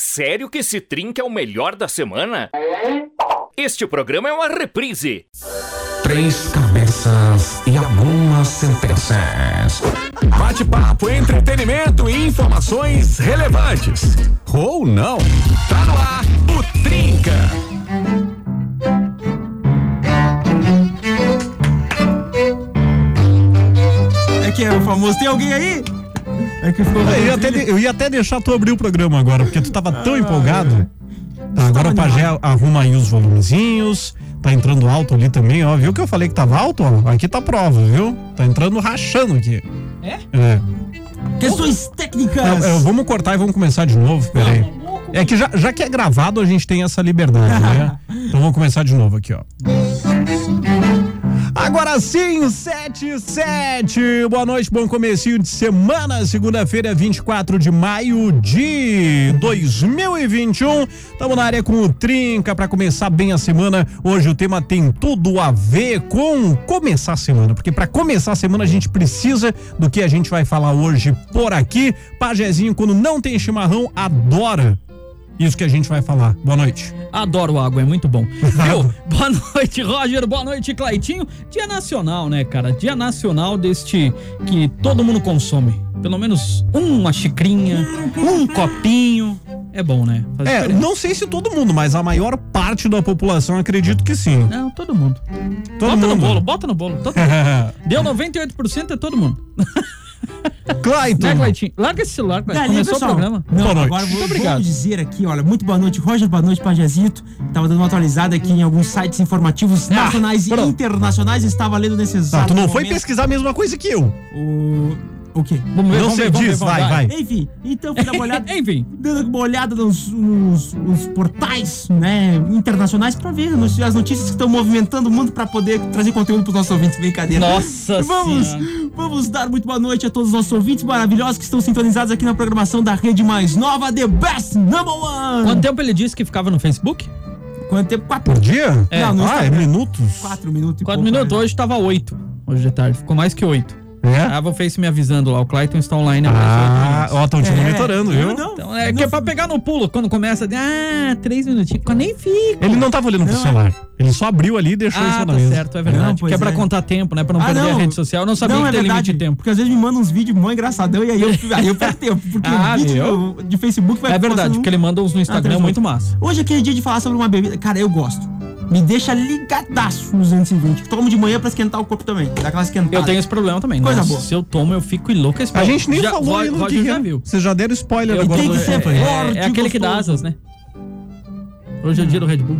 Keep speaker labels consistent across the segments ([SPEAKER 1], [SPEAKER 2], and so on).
[SPEAKER 1] Sério que esse trinca é o melhor da semana? Este programa é uma reprise.
[SPEAKER 2] Três cabeças e algumas sentenças.
[SPEAKER 3] Bate-papo, entretenimento e informações relevantes. Ou não. Tá no ar o Trinca.
[SPEAKER 4] É que é o famoso. Tem alguém aí? É que ficou.
[SPEAKER 5] Eu ia, até, de- eu ia até deixar tu abrir o programa agora, porque tu tava tão empolgado. Tá, agora o Pajé arruma aí os volumezinhos. Tá entrando alto ali também, ó. Viu que eu falei que tava alto, ó? Aqui tá a prova, viu? Tá entrando rachando aqui.
[SPEAKER 4] É?
[SPEAKER 5] É.
[SPEAKER 4] Questões técnicas.
[SPEAKER 5] É, é, vamos cortar e vamos começar de novo, peraí. É que já, já que é gravado, a gente tem essa liberdade, né? Então vamos começar de novo aqui, ó. Agora sim, 7 7. Boa noite, bom comecinho de semana. Segunda-feira, 24 de maio de 2021. Estamos na área com o Trinca para começar bem a semana. Hoje o tema tem tudo a ver com começar a semana, porque para começar a semana a gente precisa do que a gente vai falar hoje por aqui. Pajezinho, quando não tem chimarrão, adora isso que a gente vai falar. Boa noite.
[SPEAKER 6] Adoro água, é muito bom. Viu? Boa noite, Roger. Boa noite, Claitinho. Dia nacional, né, cara? Dia nacional deste que todo mundo consome. Pelo menos uma xicrinha, um copinho. É bom, né? Faz
[SPEAKER 5] É,
[SPEAKER 6] diferença.
[SPEAKER 5] não sei se todo mundo, mas a maior parte da população acredito que sim.
[SPEAKER 6] Não, todo mundo.
[SPEAKER 5] Todo
[SPEAKER 6] bota no
[SPEAKER 5] mundo.
[SPEAKER 6] bolo, bota no bolo. Todo mundo. Deu 98% é todo mundo.
[SPEAKER 5] Clayton.
[SPEAKER 6] Né, Claitinho? Larga esse celular.
[SPEAKER 4] Dali,
[SPEAKER 6] Começou
[SPEAKER 4] pessoal.
[SPEAKER 6] o programa.
[SPEAKER 4] Não,
[SPEAKER 5] Boa noite.
[SPEAKER 4] agora vou,
[SPEAKER 6] Muito obrigado.
[SPEAKER 4] vamos dizer aqui, olha, muito boa noite, Roger, boa noite, Pajezito. Tava dando uma atualizada aqui em alguns sites informativos nacionais e internacionais. Estava lendo nesse
[SPEAKER 5] Ah,
[SPEAKER 4] exato
[SPEAKER 5] tu não foi
[SPEAKER 4] momento
[SPEAKER 5] pesquisar a mesma coisa que eu.
[SPEAKER 4] O... O quê?
[SPEAKER 6] Vamos ver,
[SPEAKER 5] Não
[SPEAKER 6] vamos
[SPEAKER 5] se
[SPEAKER 6] ver, vamos ver, vamos
[SPEAKER 5] vai, vai.
[SPEAKER 4] Enfim, então fui dar uma olhada.
[SPEAKER 6] Enfim.
[SPEAKER 4] dando uma olhada nos, nos- nos portais né, internacionais pra ver nos- as notícias que estão movimentando o mundo pra poder trazer conteúdo pros nossos ouvintes. Brincadeira.
[SPEAKER 6] Nossa
[SPEAKER 4] Vamos,
[SPEAKER 6] Senhora.
[SPEAKER 4] vamos dar muito boa noite a todos os nossos ouvintes maravilhosos que estão sintonizados aqui na programação da rede mais nova, The Best Number One.
[SPEAKER 6] Quanto tempo ele disse que ficava no Facebook?
[SPEAKER 4] Quanto tempo? Quatro,
[SPEAKER 5] Por dia?
[SPEAKER 6] É.
[SPEAKER 4] Não,
[SPEAKER 5] ah, é minutos.
[SPEAKER 4] quatro minutos e
[SPEAKER 6] Quatro
[SPEAKER 4] pouco,
[SPEAKER 6] minutos,
[SPEAKER 4] né?
[SPEAKER 6] hoje tava oito. Hoje de tarde, ficou mais que oito.
[SPEAKER 5] É?
[SPEAKER 6] Tava o Face me avisando lá, o Clayton está online
[SPEAKER 5] Ah, ó, estão te
[SPEAKER 4] É,
[SPEAKER 5] monitorando, viu?
[SPEAKER 4] Não, não.
[SPEAKER 6] Então é que é pra pegar no pulo, quando começa, ah, três minutinhos, nem fica.
[SPEAKER 5] Ele não tava olhando pro
[SPEAKER 4] Não, é.
[SPEAKER 5] celular. Ele só abriu ali e deixou isso
[SPEAKER 6] Ah,
[SPEAKER 5] na
[SPEAKER 6] tá
[SPEAKER 5] mesa.
[SPEAKER 6] certo, é verdade.
[SPEAKER 4] Não,
[SPEAKER 6] que é pra
[SPEAKER 4] é.
[SPEAKER 6] contar tempo, né? Pra não
[SPEAKER 4] Ah,
[SPEAKER 6] perder
[SPEAKER 4] não.
[SPEAKER 6] a rede social. Eu não sabia
[SPEAKER 4] não,
[SPEAKER 6] que
[SPEAKER 4] é
[SPEAKER 6] tem limite
[SPEAKER 4] verdade,
[SPEAKER 6] de tempo.
[SPEAKER 4] Porque às vezes me mandam uns vídeos mó engraçadão e aí eu, aí eu perco tempo. Porque
[SPEAKER 6] Ah,
[SPEAKER 4] o vídeo de Facebook vai
[SPEAKER 6] É verdade, porque ele manda uns no Instagram
[SPEAKER 4] três
[SPEAKER 6] muito massa.
[SPEAKER 4] Hoje é aquele dia de falar sobre uma bebida. Cara, eu gosto. Me deixa ligadaço nos 220. Tomo de manhã pra esquentar o corpo também. Dá aquela esquentada.
[SPEAKER 6] Eu tenho esse problema também.
[SPEAKER 4] Coisa Boa.
[SPEAKER 6] Se eu tomo, eu fico enlouquecido.
[SPEAKER 5] A gente nem
[SPEAKER 6] já,
[SPEAKER 5] falou ainda do
[SPEAKER 6] Roger
[SPEAKER 5] que
[SPEAKER 6] já viu.
[SPEAKER 5] Vocês já deram spoiler
[SPEAKER 6] Eu
[SPEAKER 5] agora do
[SPEAKER 4] que ser
[SPEAKER 5] aí.
[SPEAKER 6] É,
[SPEAKER 4] forte
[SPEAKER 6] é aquele que dá asas, né? Hoje é o dia do Red Bull.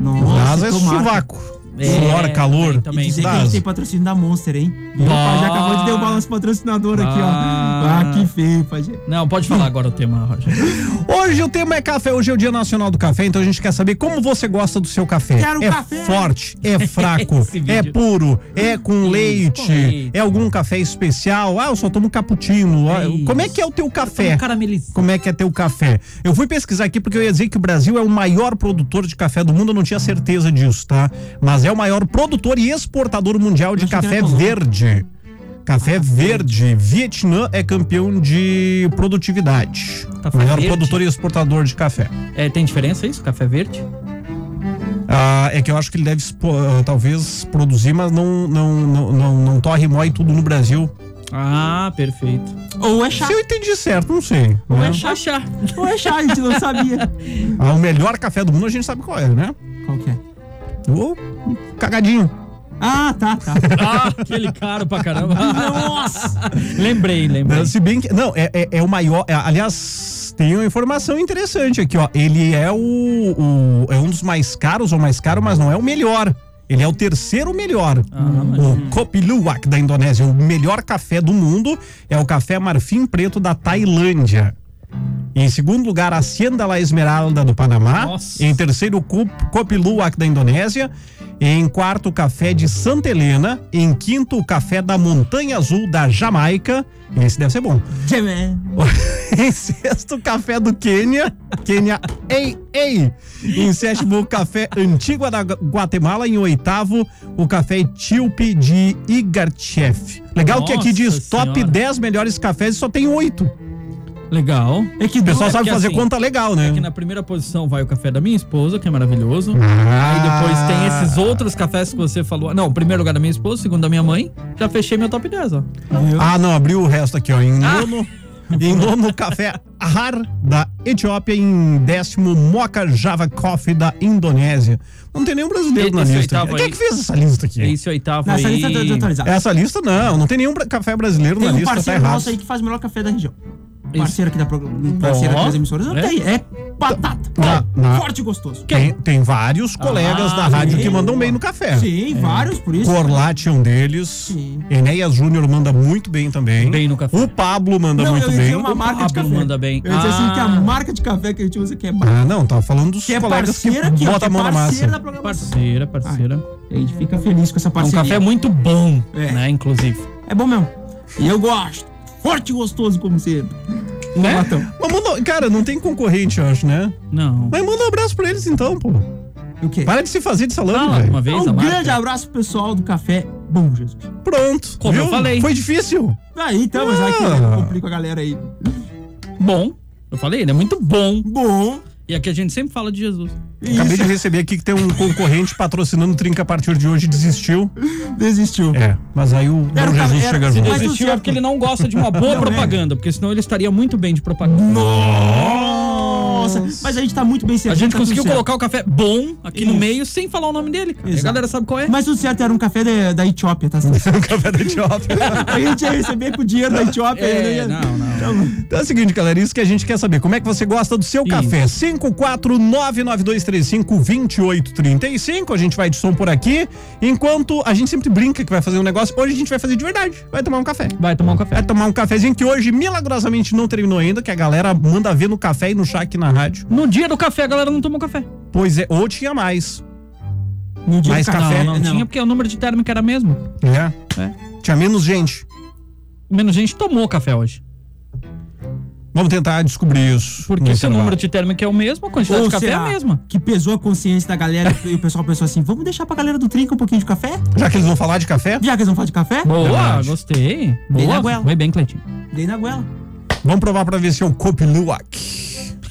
[SPEAKER 4] Nossa,
[SPEAKER 5] Asa é sovaco.
[SPEAKER 6] É,
[SPEAKER 5] calor.
[SPEAKER 6] também, também.
[SPEAKER 4] E dizer que a gente tem patrocínio da Monster, hein?
[SPEAKER 6] Ah.
[SPEAKER 4] Já acabou de derrubar nosso patrocinador aqui, ó.
[SPEAKER 6] Ah.
[SPEAKER 4] Ah, que feio, Pajé.
[SPEAKER 6] Não, pode falar agora o tema, Roger.
[SPEAKER 5] Hoje o tema é café, hoje é o Dia Nacional do Café, então a gente quer saber como você gosta do seu café.
[SPEAKER 4] Quero
[SPEAKER 5] é
[SPEAKER 4] café.
[SPEAKER 5] forte, é fraco, é puro, é com leite, é algum café especial. Ah, eu só tomo cappuccino.
[SPEAKER 6] É
[SPEAKER 5] Como é que é o teu café?
[SPEAKER 6] Caramelizado.
[SPEAKER 5] Como é que é teu café? Eu fui pesquisar aqui porque eu ia dizer que o Brasil é o maior produtor de café do mundo, eu não tinha certeza disso, tá? Mas é o maior produtor e exportador mundial de café
[SPEAKER 4] era Colômbia.
[SPEAKER 5] verde. Café verde. Vietnã é campeão de produtividade.
[SPEAKER 6] Café
[SPEAKER 5] maior
[SPEAKER 6] verde?
[SPEAKER 5] produtor e exportador de café.
[SPEAKER 6] É, tem diferença isso? Café verde?
[SPEAKER 5] Ah, é que eu acho que ele deve ah, talvez produzir, mas não, não, não, não, não torre e moe tudo no Brasil.
[SPEAKER 6] Ah, perfeito.
[SPEAKER 4] Ou é chá.
[SPEAKER 5] Se eu entendi certo, não sei.
[SPEAKER 4] Ou
[SPEAKER 5] né?
[SPEAKER 4] é chá.
[SPEAKER 6] Achar.
[SPEAKER 4] Ou é chá, a gente não sabia.
[SPEAKER 5] Ah, o melhor café do mundo a gente sabe qual é, né?
[SPEAKER 4] Qual que é?
[SPEAKER 5] O cagadinho.
[SPEAKER 4] Ah, tá, tá.
[SPEAKER 6] Ah, aquele caro pra caramba.
[SPEAKER 4] Nossa!
[SPEAKER 6] lembrei, lembrei.
[SPEAKER 5] Se bem que. Não, é, é, é o maior. é, aliás, tem uma informação interessante aqui, ó. Ele é o, o- É um dos mais caros ou mais caro, mas não é o melhor. Ele é o terceiro melhor. o Kopi Luwak da Indonésia. O melhor café do mundo é o café marfim preto da Tailândia. Em segundo lugar, a Hacienda La Esmeralda do Panamá.
[SPEAKER 6] Nossa.
[SPEAKER 5] Em terceiro, Luwak da Indonésia. Em quarto, o café de Santa Helena. Em quinto, o café da Montanha Azul da Jamaica. Esse deve ser bom. Em sexto, o café do Quênia. Quênia, ei, ei. Em sétimo, o café Antigua da Guatemala. Em oitavo, o café Etíope de Igarchef. Legal que aqui
[SPEAKER 6] Nossa
[SPEAKER 5] diz top
[SPEAKER 6] Senhora.
[SPEAKER 5] 10 melhores cafés e só tem oito.
[SPEAKER 6] Legal.
[SPEAKER 4] É que
[SPEAKER 5] O pessoal
[SPEAKER 6] É
[SPEAKER 5] sabe fazer
[SPEAKER 6] assim,
[SPEAKER 5] conta legal, né?
[SPEAKER 6] Aqui na primeira posição vai o café da minha esposa, que é maravilhoso.
[SPEAKER 5] Ah.
[SPEAKER 6] Aí depois tem esses outros cafés que você falou. Não, primeiro lugar da minha esposa, segundo da minha mãe. Já fechei meu top 10, ó.
[SPEAKER 5] Ah, não, abriu o resto aqui, ó. Em
[SPEAKER 6] Ah.
[SPEAKER 5] nono, em nono café Ahar da Etiópia, em décimo Mocha Java Coffee da Indonésia. Não tem nenhum brasileiro na
[SPEAKER 6] Esse
[SPEAKER 5] lista. Quem é que fez essa lista aqui?
[SPEAKER 6] Esse oitavo
[SPEAKER 4] Nessa
[SPEAKER 6] aí.
[SPEAKER 4] lista tá desatualizada.
[SPEAKER 5] Essa lista não, não tem nenhum café brasileiro
[SPEAKER 4] Tem
[SPEAKER 5] na
[SPEAKER 4] um
[SPEAKER 5] lista, tá
[SPEAKER 4] parceiro
[SPEAKER 5] errado.
[SPEAKER 4] nosso aí que faz o melhor café da região.
[SPEAKER 6] Isso.
[SPEAKER 4] Parceiro aqui da aqui das emissoras. Não
[SPEAKER 6] É?
[SPEAKER 4] tem. É batata.
[SPEAKER 5] Na- na-
[SPEAKER 4] Forte e gostoso.
[SPEAKER 5] Tem, tem vários colegas
[SPEAKER 6] Ah,
[SPEAKER 5] da rádio
[SPEAKER 4] sim.
[SPEAKER 5] que mandam bem no café.
[SPEAKER 4] Sim, vários, por isso.
[SPEAKER 5] Corlate é um deles.
[SPEAKER 4] Sim.
[SPEAKER 5] Enéas Júnior manda muito bem também.
[SPEAKER 6] Bem no café.
[SPEAKER 5] O Pablo manda
[SPEAKER 4] Não,
[SPEAKER 5] muito
[SPEAKER 4] eu
[SPEAKER 5] bem.
[SPEAKER 4] uma marca de
[SPEAKER 6] Pablo
[SPEAKER 4] café.
[SPEAKER 6] manda bem.
[SPEAKER 4] Eu disse assim
[SPEAKER 6] Ah.
[SPEAKER 4] que a marca de café que a gente usa aqui é
[SPEAKER 5] Ah, não, tava falando dos
[SPEAKER 4] que é
[SPEAKER 5] colegas que
[SPEAKER 4] parceira que
[SPEAKER 5] botam
[SPEAKER 4] é
[SPEAKER 5] a mão na
[SPEAKER 4] parceira da
[SPEAKER 5] massa.
[SPEAKER 4] programação.
[SPEAKER 6] Parceira, parceira.
[SPEAKER 4] A gente fica feliz com essa
[SPEAKER 6] É um
[SPEAKER 4] parceria.
[SPEAKER 6] café muito bom,
[SPEAKER 4] É.
[SPEAKER 6] né? Inclusive.
[SPEAKER 4] É bom mesmo. E eu gosto. Forte e gostoso, como sempre.
[SPEAKER 6] Né?
[SPEAKER 4] Matão.
[SPEAKER 5] Mas manda, cara, não tem concorrente, eu acho, né?
[SPEAKER 6] Não.
[SPEAKER 5] Mas manda um abraço pra eles então, pô.
[SPEAKER 4] O quê?
[SPEAKER 5] Para de se fazer de salame, velho.
[SPEAKER 6] uma vez a
[SPEAKER 4] Um
[SPEAKER 6] marca.
[SPEAKER 4] grande abraço pro pessoal do café Bom Jesus.
[SPEAKER 5] Pronto.
[SPEAKER 6] Como eu falei.
[SPEAKER 5] Foi difícil.
[SPEAKER 4] Aí, então, mas vai que
[SPEAKER 5] Ah.
[SPEAKER 4] eu complico a galera aí.
[SPEAKER 6] Bom. Eu falei, ele é muito bom.
[SPEAKER 4] Bom.
[SPEAKER 6] E aqui a gente sempre fala de Jesus.
[SPEAKER 5] Acabei de receber aqui que tem um concorrente patrocinando o Trinca a partir de hoje desistiu.
[SPEAKER 4] Desistiu.
[SPEAKER 5] É, mas aí o
[SPEAKER 4] Era
[SPEAKER 5] Jesus
[SPEAKER 4] era-
[SPEAKER 5] chega
[SPEAKER 4] se
[SPEAKER 5] junto.
[SPEAKER 6] Desistiu é porque ele não gosta de uma boa
[SPEAKER 4] Não, né?
[SPEAKER 6] propaganda, porque senão ele estaria muito bem de propaganda.
[SPEAKER 4] Nossa, mas a gente tá muito bem
[SPEAKER 6] A
[SPEAKER 4] servido.
[SPEAKER 6] gente
[SPEAKER 4] tá
[SPEAKER 6] conseguiu colocar o café bom aqui no
[SPEAKER 4] Isso.
[SPEAKER 6] meio sem falar o nome dele. cara. A galera sabe qual é.
[SPEAKER 4] Mas o certo era um café da, da Etiópia, tá certo?
[SPEAKER 5] O café da Etiópia.
[SPEAKER 4] A gente ia receber com o dinheiro da Etiópia.
[SPEAKER 6] É,
[SPEAKER 4] né?
[SPEAKER 6] não, não.
[SPEAKER 4] Então,
[SPEAKER 5] Então é o seguinte, galera, isso que a gente quer saber. Como é que você gosta do seu
[SPEAKER 6] Isso.
[SPEAKER 5] café? 54992352835. A gente vai de som por aqui. Enquanto a gente sempre brinca que vai fazer um negócio, hoje a gente vai fazer de verdade. Vai tomar um café.
[SPEAKER 6] Vai tomar um café.
[SPEAKER 5] Vai tomar um cafezinho que hoje milagrosamente não terminou ainda, que a galera manda ver no café e no chá aqui na rádio.
[SPEAKER 6] No dia do café, a galera não tomou café.
[SPEAKER 5] Pois é, ou tinha mais.
[SPEAKER 4] no dia
[SPEAKER 5] Mais
[SPEAKER 4] do
[SPEAKER 5] café?
[SPEAKER 6] Não, não, tinha, porque o número de térmica era mesmo.
[SPEAKER 5] É.
[SPEAKER 6] É.
[SPEAKER 5] Tinha menos gente.
[SPEAKER 6] Menos gente tomou café hoje.
[SPEAKER 5] Vamos tentar descobrir isso.
[SPEAKER 6] Porque se o número de térmica é o mesmo, a quantidade
[SPEAKER 4] Ou
[SPEAKER 6] de café é a mesma.
[SPEAKER 4] que pesou a consciência da galera e o pessoal pensou assim, vamos deixar pra galera do Trinca um pouquinho de café?
[SPEAKER 5] Já que eles vão falar de café,
[SPEAKER 4] Já que eles vão falar de café?
[SPEAKER 6] Boa,
[SPEAKER 5] Verdade.
[SPEAKER 6] gostei.
[SPEAKER 4] Dei na
[SPEAKER 6] Boa.
[SPEAKER 4] goela.
[SPEAKER 6] Foi bem, Cleitinho.
[SPEAKER 4] Dei na goela.
[SPEAKER 5] vamos provar pra ver se é o Copiluac.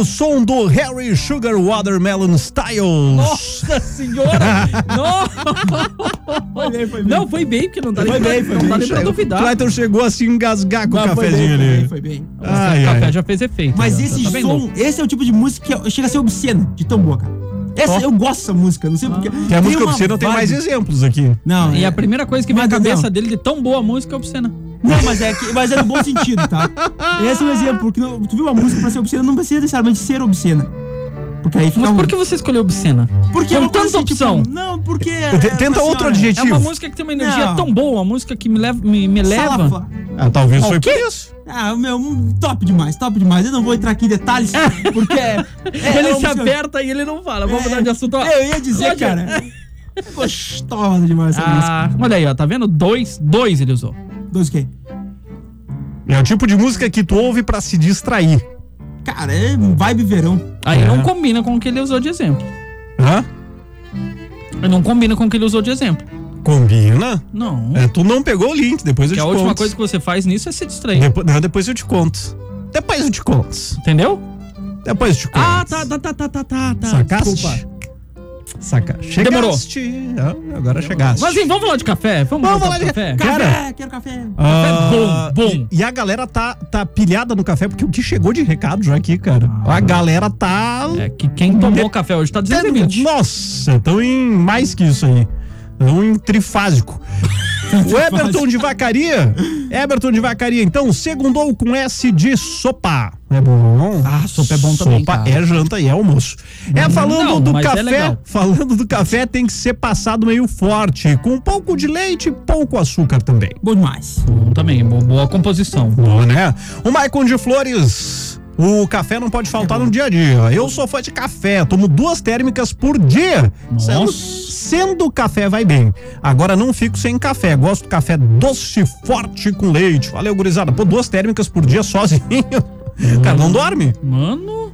[SPEAKER 5] o som do Harry Sugar Watermelon Styles.
[SPEAKER 6] Nossa senhora! não!
[SPEAKER 4] Foi bem, foi bem.
[SPEAKER 6] Não, foi bem, porque não dá
[SPEAKER 4] Foi
[SPEAKER 6] nem pra,
[SPEAKER 4] bem, foi
[SPEAKER 6] não
[SPEAKER 4] bem.
[SPEAKER 6] dá nem pra
[SPEAKER 5] O
[SPEAKER 6] duvidar.
[SPEAKER 5] Clayton chegou assim engasgar com o
[SPEAKER 4] Não, foi
[SPEAKER 5] cafezinho
[SPEAKER 4] bem,
[SPEAKER 5] ali.
[SPEAKER 4] Foi bem, foi bem.
[SPEAKER 5] Ai,
[SPEAKER 6] o café
[SPEAKER 5] ai.
[SPEAKER 6] já fez efeito.
[SPEAKER 4] Mas
[SPEAKER 6] já,
[SPEAKER 4] esse
[SPEAKER 6] tá
[SPEAKER 4] som, esse é o tipo de música que chega a ser obscena, de tão boa, cara. Essa, eu gosto dessa música, não sei porquê.
[SPEAKER 5] Que a música obscena tem
[SPEAKER 4] vibe-
[SPEAKER 5] mais exemplos aqui.
[SPEAKER 4] Não,
[SPEAKER 6] E
[SPEAKER 4] é-
[SPEAKER 6] a primeira coisa que vem na cabeça
[SPEAKER 4] não.
[SPEAKER 6] dele de tão boa música é obscena.
[SPEAKER 4] Não, mas é, que, mas é no bom sentido, tá? Esse é um exemplo, porque não- tu viu uma música pra ser obscena, não precisa necessariamente ser obscena. Porque aí fica
[SPEAKER 6] Mas
[SPEAKER 4] um...
[SPEAKER 6] por que você escolheu obscena?
[SPEAKER 4] Porque
[SPEAKER 6] Com
[SPEAKER 4] é
[SPEAKER 6] tanta
[SPEAKER 4] assim, tipo,
[SPEAKER 6] opção.
[SPEAKER 4] não, porque...
[SPEAKER 5] T- Tenta outro
[SPEAKER 6] É
[SPEAKER 5] adjetivo.
[SPEAKER 6] uma música que tem uma energia
[SPEAKER 4] Não.
[SPEAKER 6] tão boa, uma música que me leva. Me, me leva.
[SPEAKER 5] Ah, talvez
[SPEAKER 6] Ah,
[SPEAKER 5] foi
[SPEAKER 6] o
[SPEAKER 5] por isso.
[SPEAKER 4] Ah, meu, top demais, top demais. Eu não vou entrar aqui em detalhes, porque... É, é
[SPEAKER 6] ele
[SPEAKER 4] uma
[SPEAKER 6] se
[SPEAKER 4] música-
[SPEAKER 6] aperta e ele não fala. Vamos
[SPEAKER 4] É,
[SPEAKER 6] mudar de assunto. Ó.
[SPEAKER 4] Eu ia dizer,
[SPEAKER 6] Roger.
[SPEAKER 4] cara... É gostosa demais essa música.
[SPEAKER 6] Ah, olha aí, ó. Tá vendo? Dois, dois ele usou.
[SPEAKER 4] Dois o quê?
[SPEAKER 5] É o tipo de música que tu ouve pra se distrair.
[SPEAKER 4] Cara, é vibe verão.
[SPEAKER 6] Aí
[SPEAKER 5] É.
[SPEAKER 6] não combina com o que ele usou de exemplo.
[SPEAKER 5] Hã?
[SPEAKER 6] Não combina com o que ele usou de exemplo.
[SPEAKER 5] Combina?
[SPEAKER 6] Não.
[SPEAKER 5] É, tu não pegou o link, depois eu
[SPEAKER 6] que
[SPEAKER 5] te
[SPEAKER 6] a
[SPEAKER 5] conto.
[SPEAKER 6] última coisa que você faz nisso é se distrair.
[SPEAKER 5] Depois, não, depois eu te conto. Depois eu te conto.
[SPEAKER 6] Entendeu?
[SPEAKER 5] Depois eu te conto.
[SPEAKER 6] Ah, tá, tá, tá, tá, tá, tá. tá.
[SPEAKER 5] Sacaste?
[SPEAKER 6] Desculpa.
[SPEAKER 5] Saca.
[SPEAKER 6] Demorou.
[SPEAKER 5] Chegaste. Ah, agora chegaste.
[SPEAKER 6] Mas assim, vamos falar de café? Vamos,
[SPEAKER 5] Vamos falar de-
[SPEAKER 6] café?
[SPEAKER 5] Cara,
[SPEAKER 4] Café, quero café.
[SPEAKER 5] Ah,
[SPEAKER 6] bom, bom.
[SPEAKER 5] E, e a galera tá, tá pilhada no café, porque o que chegou de recado já aqui, cara. A galera tá.
[SPEAKER 6] É que quem tomou café hoje tá 220.
[SPEAKER 5] Nossa, estão em mais que isso aí. Em trifásico. O Eberton de Vacaria. Eberton de Vacaria, então, segundou com S de sopa. É bom.
[SPEAKER 6] Ah, sopa é bom também,
[SPEAKER 5] Sopa é janta e é almoço. É falando
[SPEAKER 6] Não,
[SPEAKER 5] do
[SPEAKER 6] é
[SPEAKER 5] café.
[SPEAKER 6] legal.
[SPEAKER 5] falando do café, tem que ser passado meio forte, com um pouco de leite e pouco açúcar também.
[SPEAKER 4] Bom demais.
[SPEAKER 6] Bom também, bo- boa composição.
[SPEAKER 5] Bom, né? O Maicon de Flores. O café não pode faltar no dia a dia. Eu sou fã de café, tomo duas térmicas por dia. Sendo, sendo café vai bem. Agora não fico sem café. Gosto do café doce, forte com leite. Valeu, gurizada. Pô, duas térmicas por dia sozinho. Cara, não dorme.
[SPEAKER 6] Mano,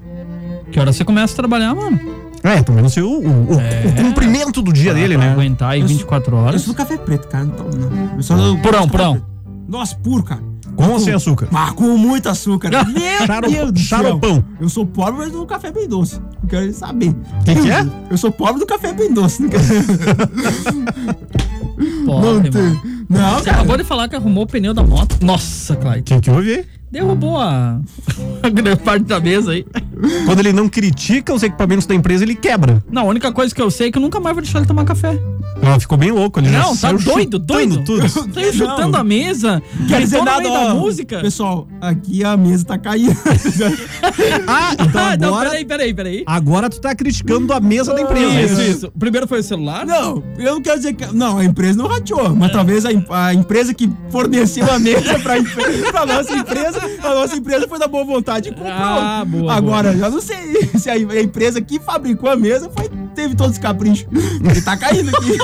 [SPEAKER 6] que hora você começa a trabalhar, mano?
[SPEAKER 5] É, não sei o, o, o- o comprimento do dia dele,
[SPEAKER 6] Pra
[SPEAKER 5] né?
[SPEAKER 6] aguentar aí
[SPEAKER 4] Eu sou-
[SPEAKER 6] 24
[SPEAKER 4] Eu
[SPEAKER 6] horas.
[SPEAKER 4] sou do café preto, cara. Não tomo, não. Eu sou do
[SPEAKER 6] purão.
[SPEAKER 4] preto. Nossa, puro, cara.
[SPEAKER 5] Com ou sem açúcar?
[SPEAKER 4] Mas com muito açúcar. Meu
[SPEAKER 5] Charo-
[SPEAKER 4] Deus do céu.
[SPEAKER 5] charopão.
[SPEAKER 4] Eu sou pobre, mas do café bem doce. Não quero saber.
[SPEAKER 5] Que que é?
[SPEAKER 4] Eu sou pobre do café bem doce. Não quero...
[SPEAKER 6] Pô,
[SPEAKER 4] Não tem. Não,
[SPEAKER 6] Você
[SPEAKER 4] cara.
[SPEAKER 6] acabou de falar que arrumou o pneu da moto. Nossa, Clyde.
[SPEAKER 5] O que, que houve?
[SPEAKER 6] Derrubou a, a grande parte da mesa aí.
[SPEAKER 5] Quando ele não critica os equipamentos da empresa, ele quebra.
[SPEAKER 6] Não, a única coisa que eu sei é que eu nunca mais vou deixar ele tomar café.
[SPEAKER 5] Ela ficou bem louco. Ele já
[SPEAKER 6] Não, tá doido, doido.
[SPEAKER 5] tudo.
[SPEAKER 6] Saiu chutando a mesa.
[SPEAKER 4] Quer dizer nada,
[SPEAKER 6] da música.
[SPEAKER 4] Pessoal, aqui a mesa tá caindo.
[SPEAKER 5] Ah, então
[SPEAKER 6] Ah, não,
[SPEAKER 5] agora,
[SPEAKER 6] peraí, peraí, peraí.
[SPEAKER 5] agora tu tá criticando a mesa da empresa. é
[SPEAKER 6] Isso, isso. Primeiro foi o celular.
[SPEAKER 4] Não, eu não quero dizer que. Não, a empresa não rateou, mas talvez a, a empresa que forneceu a mesa pra, pra nossa empresa, a nossa empresa foi da boa vontade e comprou.
[SPEAKER 6] Ah, boa,
[SPEAKER 4] Agora, eu não sei se a empresa que fabricou a mesa foi, teve todos os caprichos. Ele tá caindo aqui.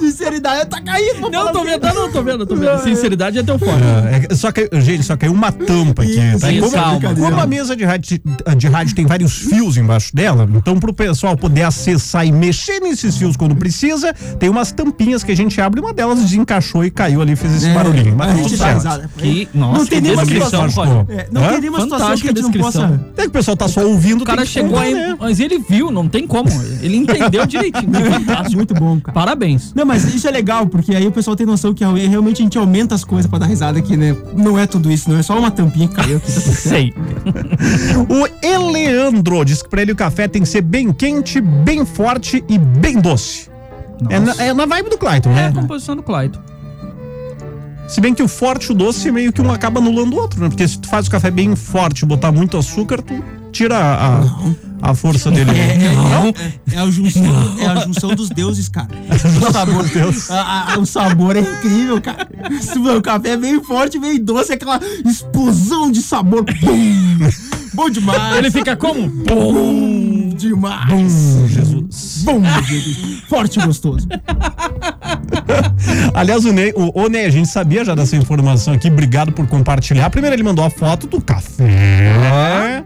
[SPEAKER 4] Sinceridade, tá caindo.
[SPEAKER 6] Não, tô
[SPEAKER 4] quê?
[SPEAKER 6] vendo, não, tô vendo, tô vendo. Sinceridade é teu forte.
[SPEAKER 5] É, é, só que, gente, só caiu uma tampa aqui.
[SPEAKER 4] Isso,
[SPEAKER 5] tá?
[SPEAKER 6] Isso,
[SPEAKER 5] como,
[SPEAKER 6] calma.
[SPEAKER 5] como a mesa de rádio, de rádio tem vários fios embaixo dela, então pro pessoal poder acessar e mexer nesses fios quando precisa, tem umas tampinhas que a gente abre, uma delas desencaixou e caiu ali, fez esse
[SPEAKER 4] É,
[SPEAKER 5] barulhinho. Mas
[SPEAKER 4] a gente risada.
[SPEAKER 6] Que, nossa,
[SPEAKER 4] Não tem
[SPEAKER 6] que
[SPEAKER 4] nenhuma
[SPEAKER 6] descrição,
[SPEAKER 4] situação. É, não
[SPEAKER 5] Hã?
[SPEAKER 4] tem nenhuma situação que a gente não
[SPEAKER 6] descrição.
[SPEAKER 4] possa.
[SPEAKER 5] É que o pessoal tá só ouvindo.
[SPEAKER 6] O cara chegou aí,
[SPEAKER 5] né?
[SPEAKER 6] mas ele viu, não tem como. Ele entendeu direitinho. Fantástico.
[SPEAKER 4] Muito bom, cara.
[SPEAKER 6] Parabéns.
[SPEAKER 4] Não, mas isso é legal, porque aí o pessoal tem noção que realmente a gente aumenta as coisas pra dar risada aqui, né? Não é tudo isso, não é só uma tampinha que caiu aqui. Tá.
[SPEAKER 6] Sei.
[SPEAKER 5] O Eleandro diz que pra ele o café tem que ser bem quente, bem forte e bem doce. É na, é na vibe do Clayton,
[SPEAKER 6] É
[SPEAKER 5] né?
[SPEAKER 6] a composição do Clyde.
[SPEAKER 5] Se bem que o forte e o doce meio que um acaba anulando o outro, né? Porque se tu faz o café bem forte e botar muito açúcar, tu tira a, a, a força dele.
[SPEAKER 4] É, é,
[SPEAKER 5] Não?
[SPEAKER 4] é, é a junção, é a junção dos deuses, cara. O sabor, a- a- o sabor é incrível, cara. Se O café é bem forte, bem doce, é aquela explosão de sabor. Bum! Bom demais.
[SPEAKER 6] Ele fica como?
[SPEAKER 4] Bom demais.
[SPEAKER 5] Jesus.
[SPEAKER 4] Bom, Jesus. Forte e gostoso.
[SPEAKER 5] Aliás, o Ney, o, o Ney, a gente sabia já dessa informação aqui. Obrigado por compartilhar. Primeiro, ele mandou a foto do café.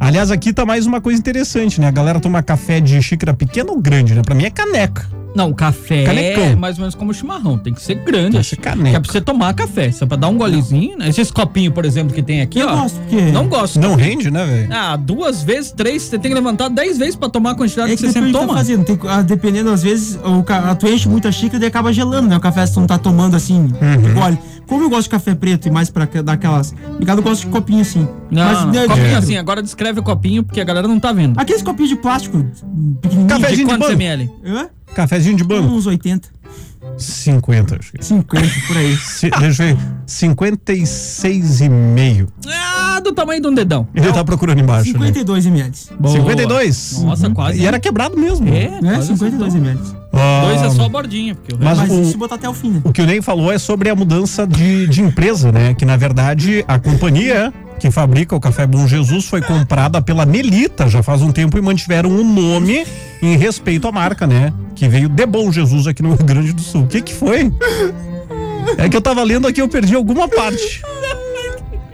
[SPEAKER 5] Aliás, aqui tá mais uma coisa interessante, né? A galera toma café de xícara pequena ou grande, né? Pra mim é caneca.
[SPEAKER 6] Não, o café
[SPEAKER 5] Canecão.
[SPEAKER 6] é mais ou menos como o chimarrão. Tem que ser grande.
[SPEAKER 5] Tem que ser.
[SPEAKER 6] Que é pra você tomar café. Só pra dar um golezinho, né? Esses copinhos, por exemplo, que tem aqui,
[SPEAKER 4] Eu
[SPEAKER 6] ó.
[SPEAKER 4] gosto, porque-
[SPEAKER 6] Não gosto.
[SPEAKER 5] Não rende, né, velho?
[SPEAKER 6] Ah, duas vezes, três, você tem que levantar dez vezes pra tomar a quantidade
[SPEAKER 4] É
[SPEAKER 6] que
[SPEAKER 4] que
[SPEAKER 6] você sempre
[SPEAKER 4] que tá
[SPEAKER 6] toma.
[SPEAKER 4] fazendo. Tem, ah, dependendo, às vezes, o, ca- tu enche muita xícara e acaba gelando, né? O café se tu não tá tomando assim,
[SPEAKER 6] Uhum.
[SPEAKER 4] gole. Como eu gosto de café preto e mais pra que- dar aquelas. Ligado, eu gosto de copinho assim.
[SPEAKER 6] Não,
[SPEAKER 4] né, de
[SPEAKER 6] copinho
[SPEAKER 4] vidro.
[SPEAKER 6] assim, agora descreve o copinho, porque a galera não tá vendo.
[SPEAKER 4] Aqueles copinhos de plástico pequenininho.
[SPEAKER 6] De
[SPEAKER 5] de
[SPEAKER 6] quantos ml?
[SPEAKER 4] Hã?
[SPEAKER 5] Cafezinho de banco.
[SPEAKER 4] Uns 80,
[SPEAKER 5] 50, acho que.
[SPEAKER 4] 50, por aí.
[SPEAKER 5] Se- deixa eu ver. 56,5.
[SPEAKER 6] Ah, do tamanho de um dedão.
[SPEAKER 5] Ele tá procurando embaixo. né?
[SPEAKER 4] 52 ml.
[SPEAKER 6] Boa.
[SPEAKER 5] 52?
[SPEAKER 6] Nossa, quase.
[SPEAKER 5] E era quebrado mesmo.
[SPEAKER 6] É,
[SPEAKER 4] Né?
[SPEAKER 6] quase
[SPEAKER 4] 52
[SPEAKER 6] acertou.
[SPEAKER 4] ml.
[SPEAKER 5] Ah,
[SPEAKER 6] Dois é só a bordinha. Porque o
[SPEAKER 5] Mas
[SPEAKER 4] Mas
[SPEAKER 5] o-
[SPEAKER 4] se botar até o fim, né?
[SPEAKER 5] O que o Ney falou é sobre a mudança de, de empresa, né? Que na verdade a companhia que fabrica o Café Bom Jesus foi comprada pela Melita já faz um tempo e mantiveram o nome em respeito à marca, né? Que veio de Bom Jesus aqui no Rio Grande do Sul. O que que foi? É que eu tava lendo aqui, eu perdi alguma parte.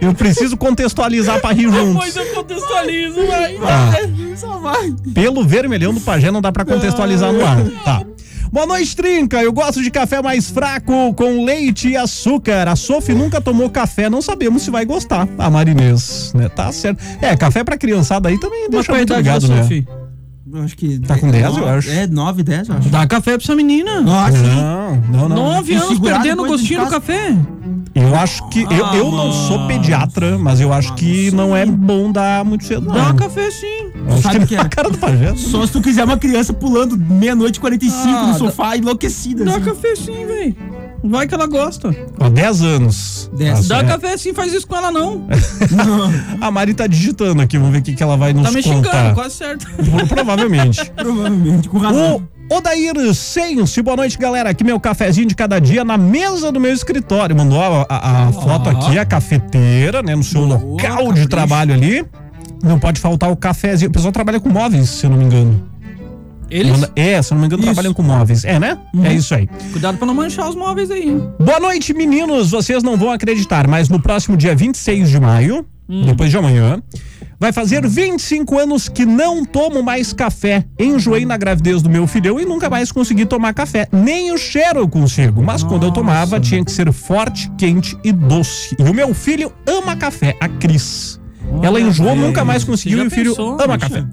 [SPEAKER 5] Eu preciso contextualizar pra rir
[SPEAKER 6] Depois
[SPEAKER 5] juntos.
[SPEAKER 6] eu contextualizo, vai.
[SPEAKER 5] Ah,
[SPEAKER 4] Só vai.
[SPEAKER 5] pelo vermelhão do pajé não dá pra contextualizar no ar. Tá. Boa noite, Trinca. Eu gosto de café mais fraco, com leite e açúcar. A Sophie nunca tomou café, não sabemos se vai gostar. A Marinês, né? Tá certo. É, café pra criançada aí também
[SPEAKER 6] Mas
[SPEAKER 5] deixa muito ligado, né?
[SPEAKER 6] Sophie?
[SPEAKER 4] Eu acho que.
[SPEAKER 5] Tá com 10, eu
[SPEAKER 4] nove-
[SPEAKER 5] acho.
[SPEAKER 4] É, 9, 10, eu acho.
[SPEAKER 6] Dá café pra essa menina.
[SPEAKER 4] Nossa.
[SPEAKER 5] Não, não, não.
[SPEAKER 6] Nove
[SPEAKER 4] E
[SPEAKER 6] anos
[SPEAKER 4] segurar
[SPEAKER 6] perdendo o gostinho do café.
[SPEAKER 5] Eu acho que. Eu, eu não sou pediatra, mas eu acho que não é bom dar muito cedo,
[SPEAKER 6] Dá
[SPEAKER 5] não.
[SPEAKER 6] café sim.
[SPEAKER 5] Acho
[SPEAKER 4] Sabe
[SPEAKER 5] que
[SPEAKER 4] é?
[SPEAKER 5] cara do pajé.
[SPEAKER 4] Só se tu quiser uma criança pulando meia-noite e 45
[SPEAKER 6] Ah,
[SPEAKER 4] no sofá, enlouquecida.
[SPEAKER 6] Dá
[SPEAKER 4] assim.
[SPEAKER 6] café sim, velho. Vai que ela gosta.
[SPEAKER 5] Ó, 10 anos.
[SPEAKER 4] Dez.
[SPEAKER 5] Tá
[SPEAKER 6] Dá café sim, faz isso com ela não.
[SPEAKER 5] A Mari tá digitando aqui, vamos ver o que, que ela vai nos
[SPEAKER 6] Tá me
[SPEAKER 5] contar.
[SPEAKER 6] xingando, quase certo.
[SPEAKER 5] Pro- Provavelmente.
[SPEAKER 4] Provavelmente, com razão.
[SPEAKER 5] O Odair Sense, boa noite, galera. Aqui meu cafezinho de cada dia na mesa do meu escritório. Mandou a, a- a foto aqui, a cafeteira, né? No seu
[SPEAKER 4] Boa,
[SPEAKER 5] local de
[SPEAKER 4] capricho.
[SPEAKER 5] trabalho ali. Não pode faltar o cafezinho. O pessoal trabalha com móveis, se eu não me engano.
[SPEAKER 6] Eles,
[SPEAKER 5] É, se não me engano,
[SPEAKER 4] Isso.
[SPEAKER 5] trabalham com móveis. É, né? É isso aí.
[SPEAKER 6] cuidado pra não manchar os móveis aí. hein?
[SPEAKER 5] Boa noite, meninos. Vocês não vão acreditar, mas no próximo dia 26 de maio, depois de amanhã, vai fazer 25 anos que não tomo mais café. Enjoei na gravidez do meu filhão e nunca mais consegui tomar café. Nem o cheiro eu consigo. Mas quando eu tomava, tinha que ser forte, quente e doce. E o meu filho ama café, a Cris. Ela
[SPEAKER 6] Olha,
[SPEAKER 5] enjoou,
[SPEAKER 6] velho,
[SPEAKER 5] nunca mais conseguiu e o filho
[SPEAKER 6] pensou?
[SPEAKER 5] ama café.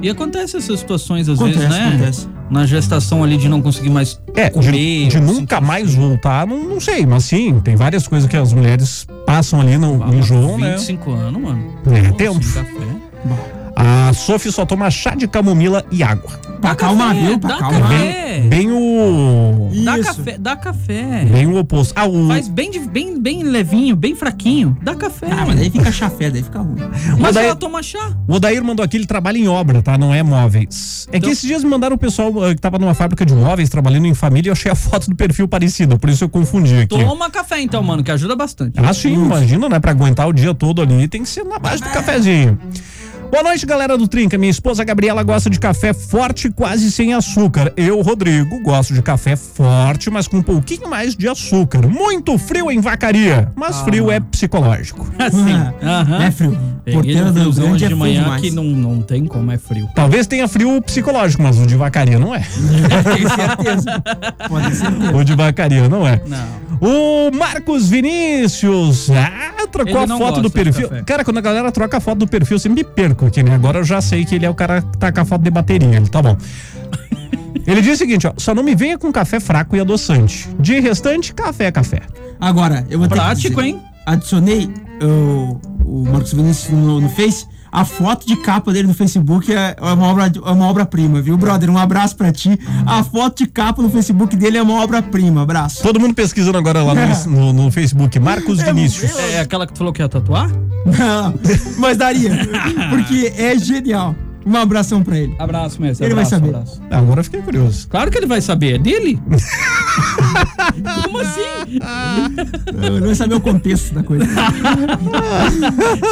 [SPEAKER 6] E acontece essas situações às
[SPEAKER 4] Acontece,
[SPEAKER 6] vezes, né?
[SPEAKER 4] acontece.
[SPEAKER 6] Na gestação ali de não conseguir mais
[SPEAKER 5] É,
[SPEAKER 6] comer.
[SPEAKER 5] de, de
[SPEAKER 6] ou
[SPEAKER 5] nunca
[SPEAKER 6] sentir
[SPEAKER 5] mais voltar, não, não sei, mas sim, tem várias coisas que as mulheres passam ali no
[SPEAKER 6] Ah,
[SPEAKER 5] enjoam, né?
[SPEAKER 6] 25 anos, mano.
[SPEAKER 5] É,
[SPEAKER 6] Nossa,
[SPEAKER 5] tempo.
[SPEAKER 6] sem café.
[SPEAKER 5] A Sophie só toma chá de camomila e água.
[SPEAKER 4] Pra acalmar,
[SPEAKER 6] café,
[SPEAKER 4] viu? Pra
[SPEAKER 6] dá
[SPEAKER 4] acalmar.
[SPEAKER 6] café.
[SPEAKER 5] Bem o.
[SPEAKER 6] Dá
[SPEAKER 4] Isso.
[SPEAKER 6] café, dá café.
[SPEAKER 5] Bem o oposto. Ah, o.
[SPEAKER 6] Faz bem, de- bem, bem levinho, bem fraquinho. Dá café.
[SPEAKER 4] Ah, mas daí fica chafé, daí fica ruim.
[SPEAKER 6] Mas
[SPEAKER 5] daí-
[SPEAKER 6] ela toma chá.
[SPEAKER 5] O Odair mandou aqui, ele trabalha em obra, tá? Não é móveis. É que
[SPEAKER 6] Então-
[SPEAKER 5] esses dias me mandaram o pessoal eh, que tava numa fábrica de móveis, trabalhando em família, e eu achei a foto do perfil parecida, por isso eu confundi aqui.
[SPEAKER 6] Toma café então, mano, que ajuda bastante.
[SPEAKER 5] Ah, sim, imagina, né? Pra aguentar o dia todo ali, tem que ser na base do cafezinho. Boa noite, galera do Trinca. Minha esposa Gabriela gosta de café forte, quase sem açúcar. Eu, Rodrigo, gosto de café forte, mas com um pouquinho mais de açúcar. Muito frio em vacaria, mas frio é psicológico.
[SPEAKER 6] Assim. Aham.
[SPEAKER 4] É frio.
[SPEAKER 6] Peguei
[SPEAKER 4] Porteira
[SPEAKER 6] um friozão hoje
[SPEAKER 4] é
[SPEAKER 6] de
[SPEAKER 4] frio
[SPEAKER 6] manhã
[SPEAKER 4] demais.
[SPEAKER 6] que não, não tem como, é frio.
[SPEAKER 5] Talvez tenha frio psicológico, mas o de vacaria não é.
[SPEAKER 4] Tenho certeza. Pode ser.
[SPEAKER 5] O de vacaria não é.
[SPEAKER 6] Não.
[SPEAKER 5] O Marcos Vinícius. Ah, trocou
[SPEAKER 6] Ele
[SPEAKER 5] a foto do perfil. Cara, quando a galera troca a foto do perfil, eu sempre me perco aqui, né? Agora eu já sei que ele é o cara que tá com a foto de bateria. Ele tá bom. Ele diz o seguinte, ó, só não me venha com café fraco e adoçante. De restante, café é café.
[SPEAKER 4] Agora, eu vou ter que
[SPEAKER 6] Prático,
[SPEAKER 4] dizer,
[SPEAKER 6] hein?
[SPEAKER 4] Adicionei o, o Marcos Vinícius no, no Face. A foto de capa dele no Facebook é é uma obra é uma obra-prima, viu, brother? Um abraço pra ti. A foto de capa no Facebook dele é uma obra-prima. Abraço.
[SPEAKER 5] Todo mundo pesquisando agora lá no, no- no Facebook. Marcos
[SPEAKER 4] É,
[SPEAKER 5] Vinícius.
[SPEAKER 6] É aquela que tu falou que ia tatuar?
[SPEAKER 4] Não, mas daria. Porque é genial. Um abração pra ele.
[SPEAKER 6] Abraço, mestre.
[SPEAKER 4] Ele vai
[SPEAKER 6] abraço,
[SPEAKER 4] saber.
[SPEAKER 6] abraço.
[SPEAKER 5] Ah, Agora eu fiquei curioso.
[SPEAKER 6] Claro que ele vai saber, é dele? Como assim?
[SPEAKER 4] Ele vai saber o contexto da coisa.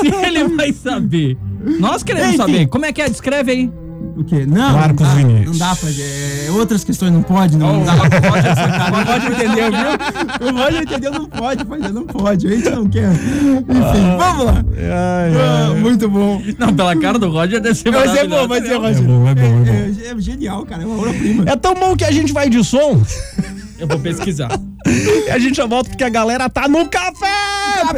[SPEAKER 6] Se ele vai saber. Nós queremos
[SPEAKER 4] Enfim.
[SPEAKER 6] saber. Como é que é? Descreve aí.
[SPEAKER 4] O quê? Não,
[SPEAKER 5] Marcos
[SPEAKER 4] não dá,
[SPEAKER 5] Vinícius.
[SPEAKER 4] não dá pra. É, outras questões não pode, não, não dá pra. O Roger entendeu, viu? O Roger entendeu, não pode fazer, não pode. A gente não quer. Enfim, vamos lá.
[SPEAKER 5] Ai,
[SPEAKER 4] Ah, muito bom.
[SPEAKER 6] Não, pela cara do Roger deve ser
[SPEAKER 4] Vai ser
[SPEAKER 6] maravilhoso.
[SPEAKER 4] bom, vai ser,
[SPEAKER 5] É
[SPEAKER 4] Roger.
[SPEAKER 5] bom, é bom, é bom.
[SPEAKER 4] É, é genial, cara. É uma obra-prima.
[SPEAKER 5] É tão bom que a gente vai de som
[SPEAKER 6] Eu vou pesquisar.
[SPEAKER 5] e a gente já volta porque a galera tá no café!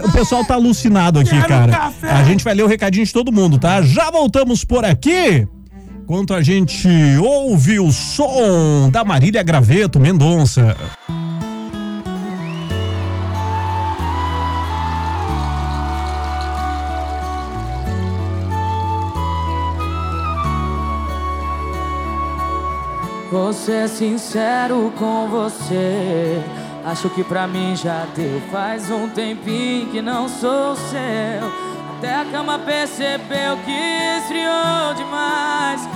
[SPEAKER 5] O pessoal tá alucinado aqui,
[SPEAKER 4] Quero
[SPEAKER 5] cara.
[SPEAKER 4] café!
[SPEAKER 5] A gente vai ler o recadinho de todo mundo, tá? Já voltamos por aqui. Enquanto a gente ouve o som da Marília Graveto Mendonça.
[SPEAKER 7] Vou ser sincero com você. Acho que pra mim já deu. Faz um tempinho que não sou seu. Até a cama percebeu que esfriou demais.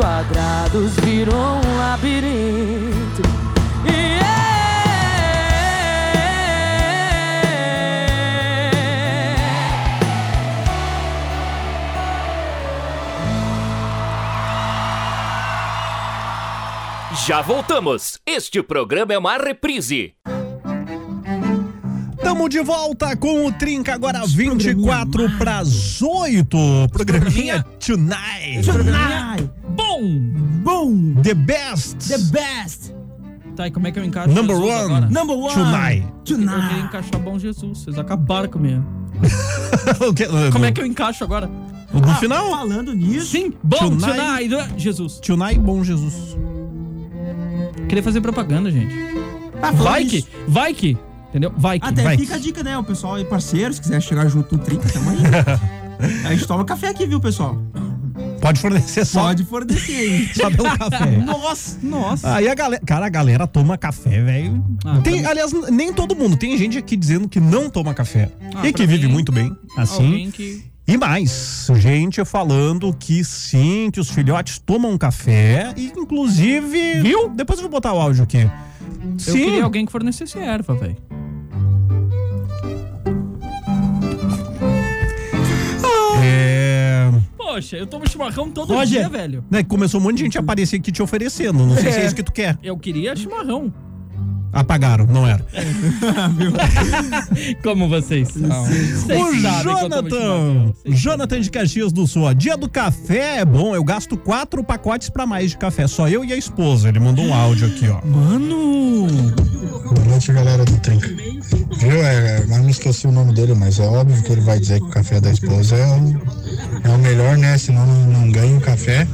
[SPEAKER 7] Quadrados virou um labirinto. E é.
[SPEAKER 1] Já voltamos. Este programa é uma reprise.
[SPEAKER 5] Tamo de volta com o Trinca agora 24 pras 8. Programinha Tonight.
[SPEAKER 4] Tonight.
[SPEAKER 6] Bom!
[SPEAKER 4] Bom.
[SPEAKER 5] The best.
[SPEAKER 4] The best.
[SPEAKER 6] Tá, e como é que eu encaixo
[SPEAKER 5] Number
[SPEAKER 6] Jesus
[SPEAKER 5] one.
[SPEAKER 6] agora?
[SPEAKER 4] Number one.
[SPEAKER 5] Tonight.
[SPEAKER 6] Eu queria
[SPEAKER 4] Tonight.
[SPEAKER 6] encaixar Bom Jesus. Vocês acabaram comigo.
[SPEAKER 5] Que-
[SPEAKER 6] Como é que eu encaixo agora?
[SPEAKER 5] No final,
[SPEAKER 4] Falando nisso.
[SPEAKER 6] Sim, bom,
[SPEAKER 5] Tonight.
[SPEAKER 6] tonight. Jesus.
[SPEAKER 5] Tonight, bom Jesus.
[SPEAKER 6] Queria fazer propaganda, gente.
[SPEAKER 4] Ah,
[SPEAKER 6] Vai que, vai que. Entendeu? Vai que.
[SPEAKER 4] Até
[SPEAKER 5] vai
[SPEAKER 4] fica a dica, né? O pessoal aí, parceiro, se quiser chegar junto no 30, tamo aí. a gente toma café aqui, viu, pessoal?
[SPEAKER 5] Pode fornecer só,
[SPEAKER 4] Pode fornecer
[SPEAKER 5] só pelo café.
[SPEAKER 4] Nossa.
[SPEAKER 6] Nossa.
[SPEAKER 5] Aí a galera, cara, a galera toma café, velho.
[SPEAKER 6] Ah,
[SPEAKER 5] Tem, aliás, nem todo mundo. Tem gente aqui dizendo que não toma café.
[SPEAKER 6] Ah,
[SPEAKER 5] e que vive
[SPEAKER 6] mim,
[SPEAKER 5] muito bem, assim.
[SPEAKER 6] Que.
[SPEAKER 5] E mais, gente falando que sim, que os filhotes tomam café e inclusive, viu? Depois eu vou botar o áudio aqui.
[SPEAKER 6] Eu
[SPEAKER 5] Sim.
[SPEAKER 6] queria alguém que fornecesse erva, velho. Poxa, eu tomo chimarrão todo
[SPEAKER 4] Roger.
[SPEAKER 6] dia, velho.
[SPEAKER 5] né, começou um monte de gente a aparecer aqui te oferecendo. Não sei se é isso que tu quer.
[SPEAKER 6] Eu queria chimarrão.
[SPEAKER 5] Apagaram, não era.
[SPEAKER 6] Como vocês são. Vocês
[SPEAKER 5] O Jonathan. Jonathan de Caxias do Sul. ó, Dia do café é bom, eu gasto quatro pacotes pra mais de café, só eu e a esposa. Ele mandou um áudio aqui, ó.
[SPEAKER 6] Mano!
[SPEAKER 8] Boa noite, galera do Trinca. Viu? É, mas me esqueci o nome dele, mas é óbvio que ele vai dizer que o café da esposa é o, é o melhor, né? Senão não, não ganha o café.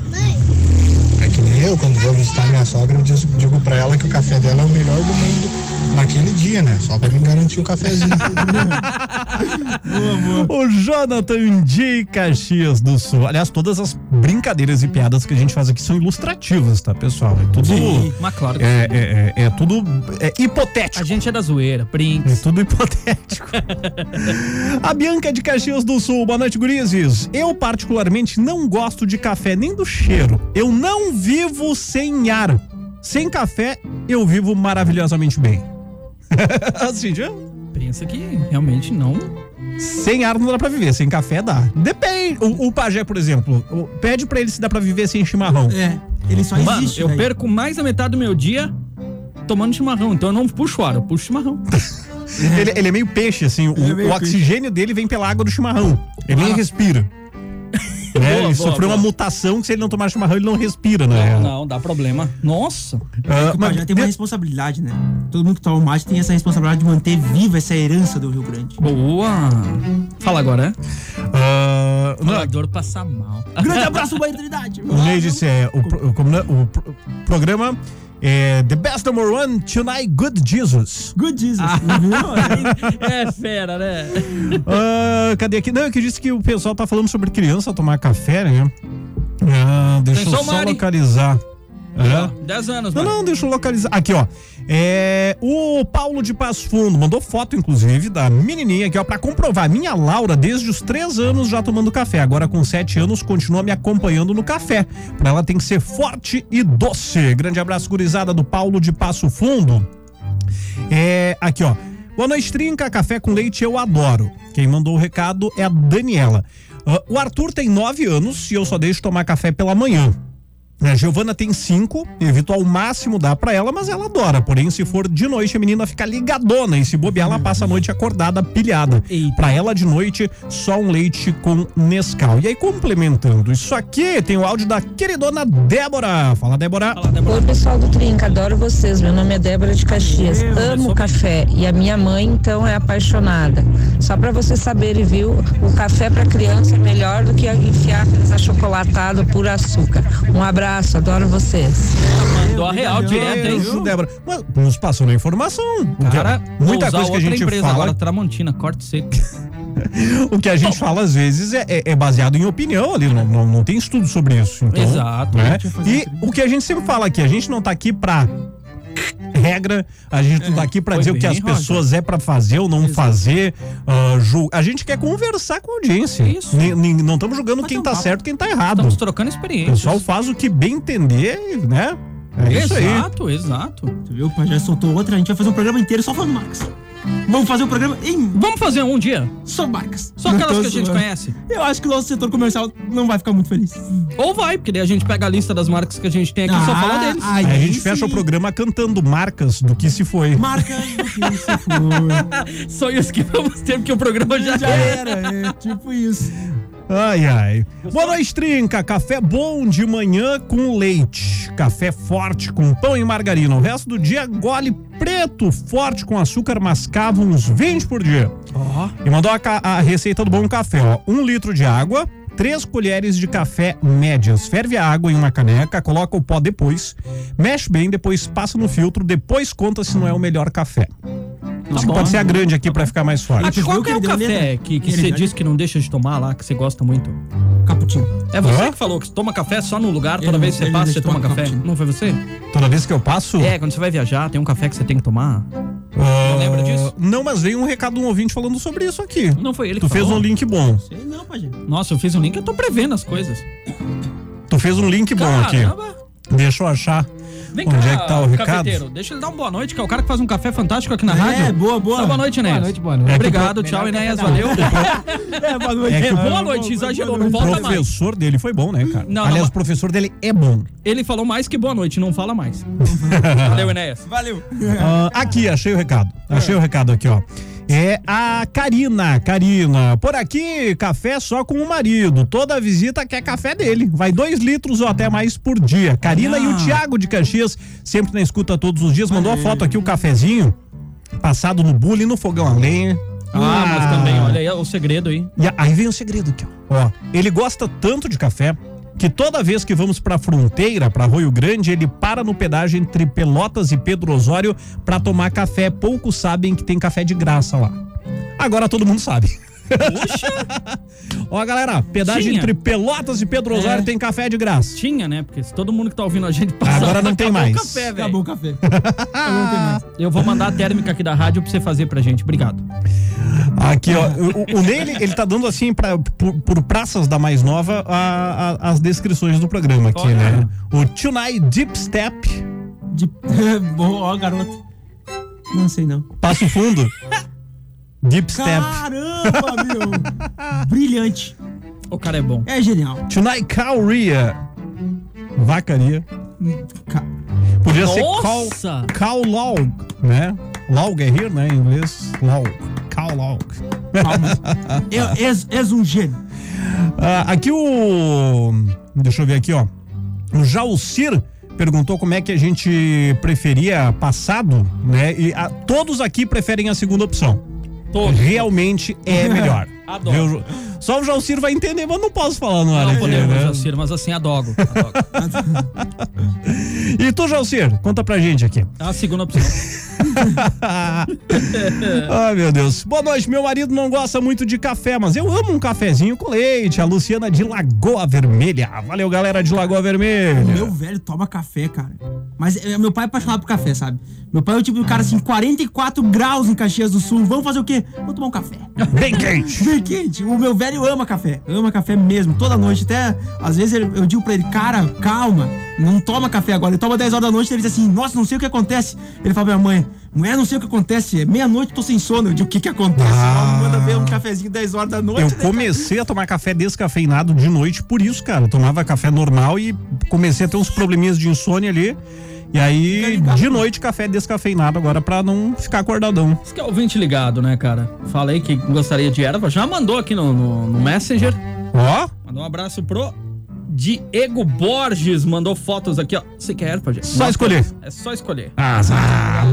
[SPEAKER 8] É que nem eu, quando vou visitar minha sogra, eu digo, pra ela que o café dela é o melhor do mundo naquele dia, né? Só pra me garantir o cafezinho.
[SPEAKER 5] O Jonathan de Caxias do Sul. Aliás, todas as brincadeiras e piadas que a gente faz aqui são ilustrativas, tá, pessoal? É tudo.
[SPEAKER 6] Mas claro que
[SPEAKER 5] É, é, é, é tudo é hipotético.
[SPEAKER 6] A gente é da zoeira,
[SPEAKER 5] É
[SPEAKER 6] Brinks.
[SPEAKER 5] tudo hipotético. a Bianca de Caxias do Sul. Boa noite, gurizes. Eu, particularmente, não gosto de café nem do cheiro. Eu não vivo sem ar. Sem café, eu vivo maravilhosamente bem. assim, já.
[SPEAKER 6] Pensa que realmente não.
[SPEAKER 5] Sem ar não dá pra viver, sem café dá. Depende. O, o pajé, por exemplo, o- pede pra ele se dá pra viver sem chimarrão.
[SPEAKER 4] É, ele só
[SPEAKER 6] Mano,
[SPEAKER 4] existe.
[SPEAKER 6] eu
[SPEAKER 4] daí.
[SPEAKER 6] perco mais da metade do meu dia tomando chimarrão. Então eu não puxo ar, eu puxo chimarrão.
[SPEAKER 5] Ele, ele é meio peixe, assim. O,
[SPEAKER 4] é meio
[SPEAKER 5] o oxigênio dele vem pela água do chimarrão. Ele nem respira. É,
[SPEAKER 6] Boa,
[SPEAKER 5] ele
[SPEAKER 6] boa,
[SPEAKER 5] sofreu
[SPEAKER 6] boa.
[SPEAKER 5] uma mutação que se ele não tomar chimarrão, ele não respira, né?
[SPEAKER 6] Não, não, dá problema. Nossa.
[SPEAKER 4] O
[SPEAKER 5] mas
[SPEAKER 4] Pajé tem uma
[SPEAKER 5] de-
[SPEAKER 4] responsabilidade, né? Todo mundo que toma mate tem essa responsabilidade de manter viva essa herança do Rio Grande.
[SPEAKER 6] Boa. Fala agora, é?
[SPEAKER 5] ah, não,
[SPEAKER 6] Falador passa mal.
[SPEAKER 4] Grande abraço, Bahia Trindade.
[SPEAKER 5] o Ney disse, é, o, não- o pro- programa é The Best Number One Tonight Good Jesus.
[SPEAKER 4] Good Jesus.
[SPEAKER 6] Ah. É fera, né?
[SPEAKER 5] Ah, cadê aqui? Não, é que disse que o pessoal tá falando sobre criança tomar café, né? Ah, deixa eu
[SPEAKER 6] Atenção,
[SPEAKER 5] só
[SPEAKER 6] Mari.
[SPEAKER 5] localizar. É.
[SPEAKER 6] 10 anos,
[SPEAKER 5] Não,
[SPEAKER 6] mano.
[SPEAKER 5] não, deixa eu localizar. Aqui, ó. É, o Paulo de Passo Fundo mandou foto, inclusive, da menininha aqui, ó, pra comprovar. Minha Laura, desde os três anos já tomando café. Agora, com sete anos, continua me acompanhando no café. Pra ela tem que ser forte e doce. Grande abraço, gurizada do Paulo de Passo Fundo. É, aqui, ó. Boa noite, Trinca. Café com leite eu adoro. Quem mandou o recado é a Daniela. O Arthur tem nove anos e eu só deixo tomar café pela manhã. A Giovana tem cinco, evito ao máximo dar pra ela, mas ela adora. Porém, se for de noite, a menina fica ligadona e se bobear, ela passa a noite acordada, pilhada. Pra ela, de noite, só um leite com Nescau. E aí, complementando isso aqui, tem o áudio da queridona Débora. Fala, Débora.
[SPEAKER 6] Fala, Débora.
[SPEAKER 9] Oi, pessoal do Trinca, adoro vocês. Meu nome é Débora de Caxias. Amo café e a minha mãe, então, é apaixonada. Só pra vocês saberem, viu? O café pra criança é melhor do que enfiar aqueles achocolatados por açúcar. Um abraço, adoro vocês.
[SPEAKER 6] Mandou a real direto, hein?
[SPEAKER 5] Débora. Mas nos passando a informação. O que-
[SPEAKER 6] Cara,
[SPEAKER 5] muita coisa que a gente
[SPEAKER 6] empresa
[SPEAKER 5] fala,
[SPEAKER 6] agora, Tramontina, corte seco.
[SPEAKER 5] o que a gente fala às vezes é, é- é baseado em opinião ali, não, não, não tem estudo sobre isso. Então,
[SPEAKER 6] Exato.
[SPEAKER 5] né? E o que a gente sempre fala aqui, a gente não tá aqui pra regra, a gente não tá aqui pra
[SPEAKER 6] Foi
[SPEAKER 5] dizer o que as pessoas é pra fazer ou não fazer. ah, ju- a gente quer conversar com a audiência.
[SPEAKER 6] Isso.
[SPEAKER 5] Nem- nem- não estamos julgando quem
[SPEAKER 4] um
[SPEAKER 5] tá
[SPEAKER 4] papo.
[SPEAKER 5] certo quem tá errado.
[SPEAKER 6] Estamos trocando
[SPEAKER 5] O
[SPEAKER 6] experiências.
[SPEAKER 5] pessoal faz o que bem entender, né? É isso aí.
[SPEAKER 6] Exato, exato.
[SPEAKER 4] Tu viu? O Pajé soltou outra. A gente vai fazer um programa inteiro só falando marcas. Vamos fazer um programa em
[SPEAKER 6] Vamos fazer um dia?
[SPEAKER 4] só marcas.
[SPEAKER 6] Só aquelas que a gente conhece.
[SPEAKER 4] Eu acho que o nosso setor comercial não vai ficar muito feliz.
[SPEAKER 6] Ou vai, porque daí a gente pega a lista das marcas que a gente tem aqui e só fala deles.
[SPEAKER 4] aí
[SPEAKER 5] Aí a gente
[SPEAKER 4] sim.
[SPEAKER 5] fecha o programa cantando marcas do que se foi.
[SPEAKER 4] Marcas do que se foi.
[SPEAKER 6] Só isso que vamos ter, porque o programa já,
[SPEAKER 4] Já
[SPEAKER 6] é.
[SPEAKER 4] era, é tipo isso.
[SPEAKER 5] Ai, ai. Boa noite, Trinca. Café bom de manhã com leite. Café forte com pão e margarina. O resto do dia, gole preto forte com açúcar mascavo uns 20 por dia.
[SPEAKER 6] Ó,
[SPEAKER 5] E mandou a, a receita do bom café, ó. Um litro de água, três colheres de café médias. Ferve a água em uma caneca, coloca o pó depois, mexe bem, depois passa no filtro, depois conta se não é o melhor café. Acho que
[SPEAKER 6] bom.
[SPEAKER 5] pode ser a grande aqui pra ficar mais forte.
[SPEAKER 6] Ah,
[SPEAKER 4] tu
[SPEAKER 6] qual
[SPEAKER 4] viu
[SPEAKER 6] que
[SPEAKER 4] que
[SPEAKER 6] é o café
[SPEAKER 4] letra?
[SPEAKER 6] que, que você disse que não deixa de tomar lá, que você gosta muito?
[SPEAKER 4] Caputinho.
[SPEAKER 6] É você
[SPEAKER 5] Hã?
[SPEAKER 6] que falou que você toma café só no lugar, toda
[SPEAKER 4] Ele-
[SPEAKER 6] vez que você passa, você toma café?
[SPEAKER 4] cappuccino.
[SPEAKER 6] Não foi você?
[SPEAKER 5] Toda vez que eu passo.
[SPEAKER 6] É, quando você vai viajar, tem um café que você tem que tomar.
[SPEAKER 5] ah,
[SPEAKER 6] lembra disso?
[SPEAKER 5] Não, mas veio um recado de um ouvinte falando sobre isso aqui.
[SPEAKER 6] Não foi ele que
[SPEAKER 5] Tu fez um link bom.
[SPEAKER 4] Sei não, Pajé.
[SPEAKER 6] Nossa, eu fiz um link, eu tô prevendo as coisas.
[SPEAKER 5] Tu fez um link bom aqui. Deixa eu achar
[SPEAKER 6] Vem
[SPEAKER 5] onde
[SPEAKER 6] cá,
[SPEAKER 5] é que tá o recado.
[SPEAKER 6] cafeteiro. Deixa ele dar uma boa noite, que é o cara que faz um café fantástico aqui na
[SPEAKER 4] É,
[SPEAKER 6] rádio.
[SPEAKER 4] boa, boa.
[SPEAKER 6] Dá boa noite, Enéas.
[SPEAKER 4] Boa noite, boa noite.
[SPEAKER 6] Obrigado,
[SPEAKER 4] É o
[SPEAKER 6] tchau,
[SPEAKER 4] pro-
[SPEAKER 6] Enéas,
[SPEAKER 4] Não.
[SPEAKER 6] valeu.
[SPEAKER 4] É, boa noite.
[SPEAKER 5] É o
[SPEAKER 6] boa noite, exagerou, não
[SPEAKER 5] O
[SPEAKER 6] volta mais.
[SPEAKER 5] professor dele foi bom, né, cara?
[SPEAKER 6] Não,
[SPEAKER 5] Aliás,
[SPEAKER 6] não,
[SPEAKER 5] o professor dele é bom.
[SPEAKER 6] Ele falou mais que boa noite, não fala mais. Valeu, Enéas.
[SPEAKER 4] Valeu.
[SPEAKER 5] Ah, aqui, achei o recado. Achei o recado aqui, ó. É a Karina, Karina. Por aqui, café só com o marido. Toda visita quer café dele. Vai dois litros ou até mais por dia. Karina e o Tiago de Caxias, sempre na escuta todos os dias, mandou a foto aqui, o cafezinho passado no bule e no fogão a lenha.
[SPEAKER 6] Ah, mas também, olha aí o segredo aí.
[SPEAKER 5] E aí vem o segredo aqui, ó. Ó, ele gosta tanto de café que toda vez que vamos pra fronteira, pra Arroio Grande, ele para no pedágio entre Pelotas e Pedro Osório pra tomar café. Poucos sabem que tem café de graça lá. Agora todo mundo sabe. Ó, galera, pedágio
[SPEAKER 6] Tinha.
[SPEAKER 5] entre Pelotas e Pedro Osório
[SPEAKER 6] É.
[SPEAKER 5] tem café de graça.
[SPEAKER 6] Tinha, né? Porque se todo mundo que tá ouvindo a gente passar,
[SPEAKER 5] Agora não tem
[SPEAKER 6] acabou
[SPEAKER 5] mais.
[SPEAKER 6] o café, velho.
[SPEAKER 4] Acabou o café. Não tem mais.
[SPEAKER 6] Eu vou mandar a térmica aqui da rádio pra você fazer pra gente. Obrigado.
[SPEAKER 5] Aqui, ó. O, o Ney, ele, ele tá dando assim, pra, por, por praças da mais nova, a- a- as descrições do programa aqui,
[SPEAKER 6] Olha.
[SPEAKER 5] né? O Tonight Deep Step,
[SPEAKER 4] De... Boa, ó, garoto. Não sei não.
[SPEAKER 5] Passo Fundo. Deep Step.
[SPEAKER 4] Caramba, meu. Brilhante.
[SPEAKER 6] O cara é bom.
[SPEAKER 4] É genial.
[SPEAKER 5] Tonight Cowria. Vacaria.
[SPEAKER 4] Ca-
[SPEAKER 5] Podia ser
[SPEAKER 6] Nossa!
[SPEAKER 5] cow, cow log, né? Log é rir, né? Em inglês. Log. Cow log.
[SPEAKER 4] Calma. É- És, és um gênio.
[SPEAKER 5] Ah, aqui o. Deixa eu ver aqui, ó. O Jalcir perguntou como é que a gente preferia passado, né? E a- todos aqui preferem a segunda opção.
[SPEAKER 6] Todos.
[SPEAKER 5] Realmente é melhor.
[SPEAKER 6] Adoro.
[SPEAKER 5] Viu? Só o Jalcir vai entender, mas não posso falar no ar
[SPEAKER 6] Não podemos,
[SPEAKER 5] né?
[SPEAKER 6] Mas assim, adogo. adogo.
[SPEAKER 5] E tu, Jalcir, conta pra gente aqui.
[SPEAKER 6] A segunda opção.
[SPEAKER 5] Ai, meu Deus. Boa noite. Meu marido não gosta muito de café, mas eu amo um cafezinho com leite. A Luciana de Lagoa Vermelha. Valeu, galera de Lagoa Vermelha.
[SPEAKER 4] Meu velho toma café, cara. Mas é, meu pai é apaixonado por café, sabe? Meu pai é o tipo do cara assim, 44 graus em Caxias do Sul. Vamos fazer o quê? Vamos tomar um café.
[SPEAKER 5] Bem quente.
[SPEAKER 4] Bem quente. O meu velho ama café. Ama café mesmo, toda noite. Até, às vezes, eu digo pra ele, cara, calma, não toma café agora. Ele toma 10 horas da noite, ele diz assim, nossa, não sei o que acontece. Ele fala pra minha mãe, mulher, não sei o que acontece. É meia-noite, tô sem sono. Eu digo, o que que acontece?
[SPEAKER 5] Ah.
[SPEAKER 4] Manda ver um cafezinho 10 horas da noite.
[SPEAKER 5] Eu
[SPEAKER 4] né, cara?
[SPEAKER 5] comecei a tomar café descafeinado de noite por isso, cara. Eu tomava café normal e comecei a ter uns probleminhas de insônia ali. E aí, de noite, café descafeinado agora pra não ficar acordadão.
[SPEAKER 6] Isso que é ouvinte ligado, né, cara? Falei que gostaria de erva. Já mandou aqui no, no, no Messenger.
[SPEAKER 5] Ó,
[SPEAKER 6] Mandou um abraço pro Diego Borges. Mandou fotos aqui, ó. Você quer erva, gente?
[SPEAKER 5] Só escolher.
[SPEAKER 6] É só escolher.
[SPEAKER 5] ah,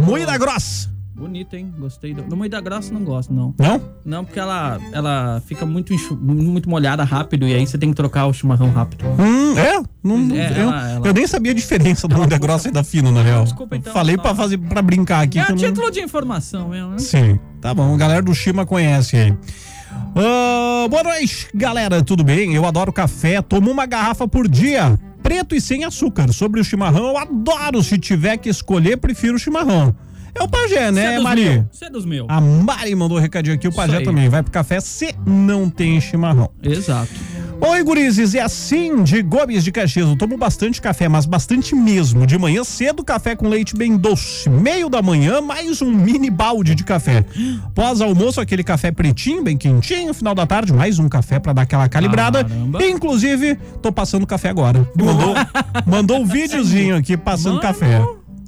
[SPEAKER 5] moída grossa.
[SPEAKER 6] Bonito, hein? Gostei. Do... No meio da graça não gosto, não.
[SPEAKER 5] Não?
[SPEAKER 6] Não, porque ela, ela fica muito, enxu... muito molhada rápido e aí você tem que trocar o chimarrão rápido.
[SPEAKER 5] Hum, é? Não,
[SPEAKER 6] É,
[SPEAKER 5] eu,
[SPEAKER 6] ela- ela-
[SPEAKER 5] eu nem sabia a diferença da moída grossa e da fina, na real.
[SPEAKER 6] Desculpa, então,
[SPEAKER 5] Falei
[SPEAKER 6] não.
[SPEAKER 5] pra, fazer, pra brincar aqui.
[SPEAKER 6] É a
[SPEAKER 5] eu não-
[SPEAKER 6] título de informação mesmo, né?
[SPEAKER 5] Sim, tá bom. A galera do Chima conhece aí. Ah, boa noite, galera. Tudo bem? Eu adoro café. Tomo uma garrafa por dia. Preto e sem açúcar. Sobre o chimarrão, eu adoro. Se tiver que escolher, prefiro o chimarrão. É o pajé, né,
[SPEAKER 6] é dos
[SPEAKER 5] Mari?
[SPEAKER 6] Você é dos meus.
[SPEAKER 5] A Mari mandou um recadinho aqui, o pajé também. Vai pro café se não tem chimarrão.
[SPEAKER 6] Exato.
[SPEAKER 5] Oi, gurizes, é assim de Gomes de Caxias. Eu tomo bastante café, mas bastante mesmo. De manhã cedo, café com leite bem doce. Meio da manhã, mais um mini balde de café. Pós almoço, aquele café pretinho, bem quentinho. Final da tarde, mais um café pra dar aquela calibrada.
[SPEAKER 6] Caramba.
[SPEAKER 5] Inclusive, tô passando café agora. Mandou, mandou um videozinho aqui passando
[SPEAKER 6] Mano.
[SPEAKER 5] café.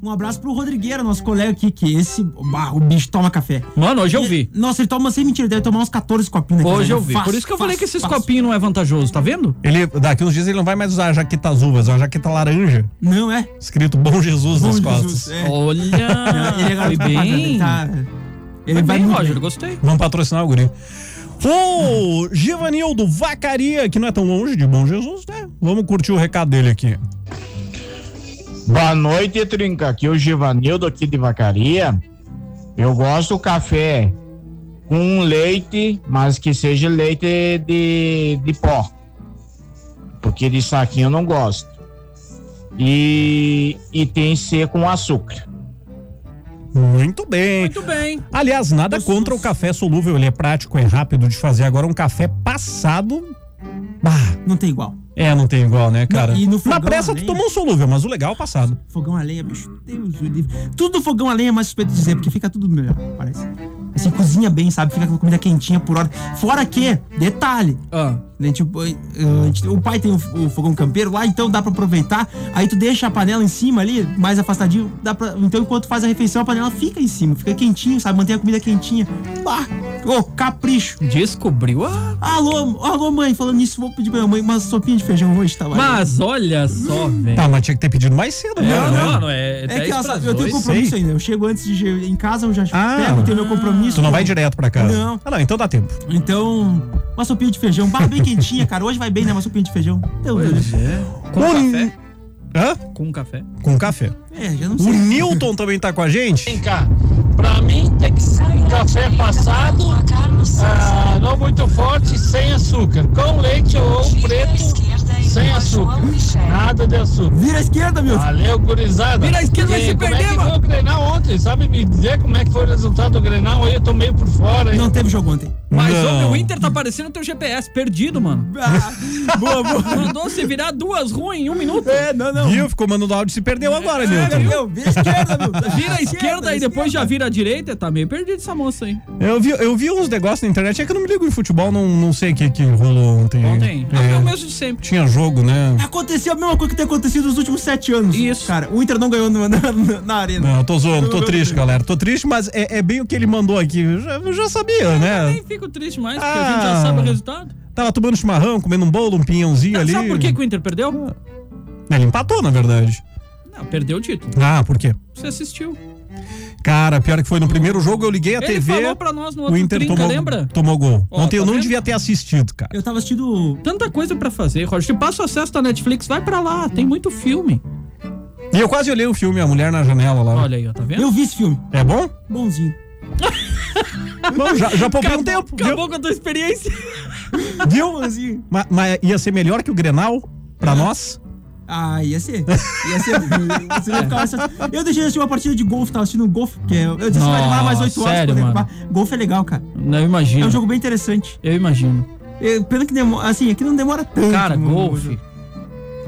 [SPEAKER 4] Um abraço pro Rodrigueira, nosso colega aqui, que esse, o bicho toma café.
[SPEAKER 6] Mano, hoje eu
[SPEAKER 4] E-
[SPEAKER 6] vi.
[SPEAKER 4] Nossa, ele toma, sem mentira, deve tomar uns 14 copinhos naquele
[SPEAKER 6] Hoje eu vi.
[SPEAKER 4] Fácil,
[SPEAKER 6] Por isso que eu falei que esses
[SPEAKER 4] fácil.
[SPEAKER 6] copinhos não é vantajoso, tá vendo?
[SPEAKER 5] Ele, daqui uns dias ele não vai mais usar a jaqueta azul, vai usar uma jaqueta laranja.
[SPEAKER 4] Não, é?
[SPEAKER 5] Escrito Bom Jesus
[SPEAKER 4] Bom
[SPEAKER 5] nas
[SPEAKER 4] Jesus,
[SPEAKER 5] costas.
[SPEAKER 4] é.
[SPEAKER 6] Olha,
[SPEAKER 4] Ele é
[SPEAKER 6] foi
[SPEAKER 4] propaganda,
[SPEAKER 6] bem.
[SPEAKER 4] Ele, tá, ele vai
[SPEAKER 6] bem, Roger,
[SPEAKER 4] bem.
[SPEAKER 6] gostei.
[SPEAKER 5] Vamos patrocinar o guri. O Givanildo Vacaria, que não é tão longe de Bom Jesus, né? Vamos curtir o recado dele aqui.
[SPEAKER 10] Boa noite, Trinca. Aqui é o Givanildo aqui de Vacaria. Eu gosto do café com leite, mas que seja leite de, de pó. Porque de saquinho eu não gosto. E, e tem que ser com açúcar.
[SPEAKER 5] Muito bem.
[SPEAKER 6] Muito bem.
[SPEAKER 5] Aliás, nada contra o café solúvel, ele é prático, é rápido de fazer. Agora, um café passado,
[SPEAKER 4] Não tem igual.
[SPEAKER 5] É, não tem igual, né, cara?
[SPEAKER 4] Não, e no
[SPEAKER 5] Na pressa tu tomou um solúvel, mas o legal é o passado.
[SPEAKER 4] Fogão a lenha, bicho. Deus o livre. Tudo fogão a lenha é mais suspeito de dizer, porque fica tudo melhor, parece. Assim, cozinha bem, sabe? Fica com comida quentinha por hora. Fora que, detalhe.
[SPEAKER 6] Ah.
[SPEAKER 4] Né, tipo, eh, gente- o pai tem o, o fogão campeiro lá, então dá pra aproveitar. Aí tu deixa a panela em cima ali, mais afastadinho. Dá pra, então, enquanto faz a refeição, a panela fica em cima, fica quentinho, sabe? Mantém a comida quentinha. Bah, ô, capricho.
[SPEAKER 6] Descobriu a.
[SPEAKER 4] Alô, alô, mãe, falando nisso, vou pedir pra minha mãe uma sopinha de feijão hoje, tá?
[SPEAKER 6] Mas olha só, velho.
[SPEAKER 5] Tá, mas tinha que ter pedido mais cedo, né?
[SPEAKER 6] Não, não, não, é.
[SPEAKER 4] É
[SPEAKER 6] 10
[SPEAKER 4] que ela eu tenho compromisso
[SPEAKER 5] sei.
[SPEAKER 4] ainda. Eu chego antes de em casa, eu já
[SPEAKER 5] Ah.
[SPEAKER 4] pego, tenho meu compromisso.
[SPEAKER 5] Tu não vai direto pra casa?
[SPEAKER 4] Não.
[SPEAKER 5] Ah, não, então dá tempo.
[SPEAKER 4] Então, uma sopinha de feijão, bah, bem quentinha, cara. Hoje vai bem, né? Uma sopinha de feijão. Deus
[SPEAKER 6] Pois
[SPEAKER 4] Deus.
[SPEAKER 6] é. Com
[SPEAKER 5] Hum.
[SPEAKER 6] café?
[SPEAKER 5] Hã?
[SPEAKER 6] Com café?
[SPEAKER 5] Com café.
[SPEAKER 4] É, já não
[SPEAKER 5] O
[SPEAKER 4] sei.
[SPEAKER 5] Newton também tá com a gente?
[SPEAKER 11] Vem cá, pra mim tem que ser um café passado, ah, não muito forte, sem açúcar, com leite ou preto, sem açúcar, nada de açúcar.
[SPEAKER 4] Vira à esquerda, meu.
[SPEAKER 11] Valeu, gurizada.
[SPEAKER 6] Vira à esquerda, vai
[SPEAKER 11] E
[SPEAKER 6] se
[SPEAKER 11] como
[SPEAKER 6] perder,
[SPEAKER 11] é que
[SPEAKER 6] mano.
[SPEAKER 11] foi o Grenal ontem? Sabe me dizer como é que foi o resultado do Grenal? Aí eu tô meio por fora. hein?
[SPEAKER 4] Não teve jogo ontem.
[SPEAKER 6] Mas
[SPEAKER 5] Não.
[SPEAKER 6] ô, o Inter tá parecendo teu GPS, perdido, mano.
[SPEAKER 4] Ah, boa, boa.
[SPEAKER 6] Mandou você virar duas ruas em um minuto.
[SPEAKER 4] É, não, não.
[SPEAKER 5] Viu? Ficou mandando áudio e se perdeu agora,
[SPEAKER 4] É, meu, vira à esquerda, meu.
[SPEAKER 6] Vira esquerda e depois já vira à direita. Tá meio perdido essa moça aí.
[SPEAKER 5] Eu vi, eu vi uns negócios na internet, é que eu não me ligo em futebol, não, não sei o que, que rolou ontem.
[SPEAKER 6] Ontem.
[SPEAKER 5] É,
[SPEAKER 6] É o mesmo de sempre.
[SPEAKER 5] tinha jogo, né?
[SPEAKER 4] Aconteceu a mesma coisa que tem acontecido nos últimos sete anos.
[SPEAKER 6] Isso.
[SPEAKER 4] Cara, o Inter não ganhou na, na, na arena.
[SPEAKER 5] Não, eu tô zoando, tô triste, galera. Tô triste, mas é, é bem o que ele mandou aqui. Eu já, eu já sabia,
[SPEAKER 6] Eu
[SPEAKER 5] né?
[SPEAKER 6] nem fico triste mais, porque a
[SPEAKER 5] Ah.
[SPEAKER 6] gente já sabe o resultado.
[SPEAKER 5] Tava tomando chimarrão, comendo um bolo, um pinhãozinho ali.
[SPEAKER 6] Sabe por que, que o Inter perdeu?
[SPEAKER 5] Ele empatou, na verdade.
[SPEAKER 6] Não, perdeu o título.
[SPEAKER 5] Ah, por quê?
[SPEAKER 6] Você assistiu.
[SPEAKER 5] Cara, pior que foi no primeiro jogo, eu liguei a
[SPEAKER 6] Ele
[SPEAKER 5] TV.
[SPEAKER 6] falou pra nós no
[SPEAKER 5] O
[SPEAKER 6] outro
[SPEAKER 5] Inter
[SPEAKER 6] trinca,
[SPEAKER 5] tomou,
[SPEAKER 6] lembra?
[SPEAKER 5] tomou gol.
[SPEAKER 6] Ó,
[SPEAKER 5] Ontem eu
[SPEAKER 6] tá
[SPEAKER 5] não
[SPEAKER 6] vendo?
[SPEAKER 5] devia ter assistido, cara.
[SPEAKER 4] Eu tava assistindo.
[SPEAKER 6] Tanta coisa pra fazer, Roger. Te passa o acesso da Netflix, vai pra lá. Tem muito filme.
[SPEAKER 5] E eu quase olhei o filme A Mulher na Janela lá.
[SPEAKER 6] Olha aí, ó, tá vendo?
[SPEAKER 4] Eu vi esse filme.
[SPEAKER 5] É bom?
[SPEAKER 4] Bonzinho.
[SPEAKER 5] Não, já, já poupei um
[SPEAKER 6] Acabou,
[SPEAKER 5] tempo.
[SPEAKER 6] acabou com a tua experiência.
[SPEAKER 5] Viu?
[SPEAKER 4] Bonzinho.
[SPEAKER 5] viu? Ma- Mas ia ser melhor que o Grenal pra nós?
[SPEAKER 4] Ah, ia ser. Ia ser. Você ia ficar eu deixei de assistir uma partida de golfe, tava assistindo golfe, que é, eu disse que vai demorar mais
[SPEAKER 6] Nossa,
[SPEAKER 4] 8 horas
[SPEAKER 6] sério,
[SPEAKER 4] pra
[SPEAKER 6] mano?
[SPEAKER 4] Golfe é legal, cara.
[SPEAKER 6] Não, eu
[SPEAKER 4] É
[SPEAKER 6] imagino.
[SPEAKER 4] um jogo bem interessante.
[SPEAKER 6] Eu imagino.
[SPEAKER 4] É, Pena que demora. Assim, aqui não demora tanto.
[SPEAKER 6] Cara, golfe.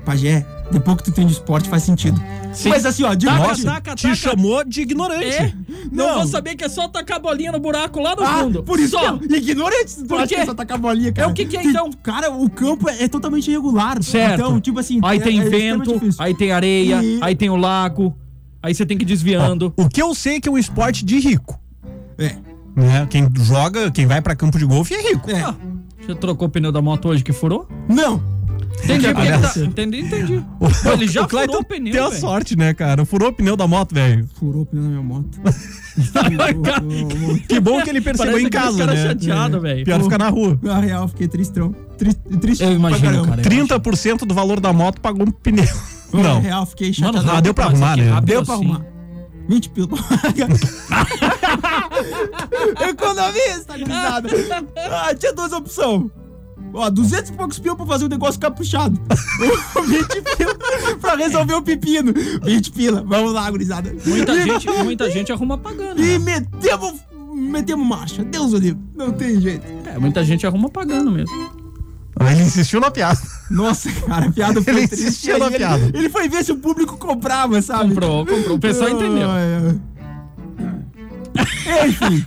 [SPEAKER 4] Pajé, depois que tu entende esporte faz sentido.
[SPEAKER 6] Sim.
[SPEAKER 4] Mas assim, ó, de
[SPEAKER 6] Taca,
[SPEAKER 4] verdade-
[SPEAKER 6] taca,
[SPEAKER 5] Te
[SPEAKER 6] taca.
[SPEAKER 5] chamou de ignorante.
[SPEAKER 6] É? Não,
[SPEAKER 4] Não.
[SPEAKER 6] vou saber que é só tacar a bolinha no buraco lá no
[SPEAKER 4] Ah,
[SPEAKER 6] fundo.
[SPEAKER 4] por isso
[SPEAKER 6] só.
[SPEAKER 4] que é ignorante. Tu
[SPEAKER 6] Por
[SPEAKER 4] acha que é só tacar a bolinha, cara.
[SPEAKER 6] É o que que é,
[SPEAKER 4] Tem-
[SPEAKER 6] então?
[SPEAKER 4] Cara, o campo é, é totalmente irregular.
[SPEAKER 6] Certo.
[SPEAKER 4] Então, tipo assim...
[SPEAKER 6] Aí
[SPEAKER 4] é-
[SPEAKER 6] tem
[SPEAKER 4] é
[SPEAKER 6] vento, aí tem areia,
[SPEAKER 4] E-
[SPEAKER 6] aí tem o lago. Aí você tem que ir desviando.
[SPEAKER 5] O que eu sei é que é um esporte de rico.
[SPEAKER 4] É.
[SPEAKER 5] Né? Quem joga, quem vai pra campo de golfe é rico.
[SPEAKER 4] É.
[SPEAKER 6] Ah, Você trocou o pneu da moto hoje que furou?
[SPEAKER 4] Não.
[SPEAKER 6] Entendi, porque tá- entendi, entendi. Pô, ele já
[SPEAKER 5] o Clayton
[SPEAKER 6] furou o pneu,
[SPEAKER 5] Tem a sorte, né, cara? Furou o pneu da moto, velho.
[SPEAKER 4] Furou o pneu na minha moto.
[SPEAKER 5] Que bom que ele percebeu
[SPEAKER 6] Parece
[SPEAKER 5] em casa,
[SPEAKER 6] cara
[SPEAKER 5] né?
[SPEAKER 6] chateado, velho.
[SPEAKER 5] Pior ficar na rua.
[SPEAKER 4] Na real, fiquei tristão. Triste, triste
[SPEAKER 6] Eu imagino, cara.
[SPEAKER 5] 30% do valor da moto pagou um pneu.
[SPEAKER 4] Na
[SPEAKER 5] Não.
[SPEAKER 4] real, fiquei
[SPEAKER 6] Mano,
[SPEAKER 4] chateado.
[SPEAKER 5] Ah, deu pra arrumar, né?
[SPEAKER 4] Deu pra
[SPEAKER 6] assim.
[SPEAKER 4] arrumar. 20 pila. Economista, gurizada. Ah, tinha duas opções. Ó, 200 e poucos pila pra fazer um negócio caprichado. 20 pila pra resolver o pepino. 20 pila. Vamos lá, gurizada.
[SPEAKER 6] Muita
[SPEAKER 4] E-
[SPEAKER 6] gente, muita gente arruma pagando.
[SPEAKER 4] E
[SPEAKER 6] né?
[SPEAKER 4] metemos, metemos marcha. Deus o livre. Não tem jeito.
[SPEAKER 6] É, muita gente arruma pagando mesmo.
[SPEAKER 5] Ele insistiu na piada.
[SPEAKER 4] Nossa, cara, a piada foi
[SPEAKER 5] Ele
[SPEAKER 4] triste.
[SPEAKER 5] insistiu na
[SPEAKER 4] Ele-
[SPEAKER 5] piada.
[SPEAKER 4] Ele foi ver se o público comprava, sabe?
[SPEAKER 6] Comprou, comprou. O pessoal entendeu.
[SPEAKER 4] Enfim,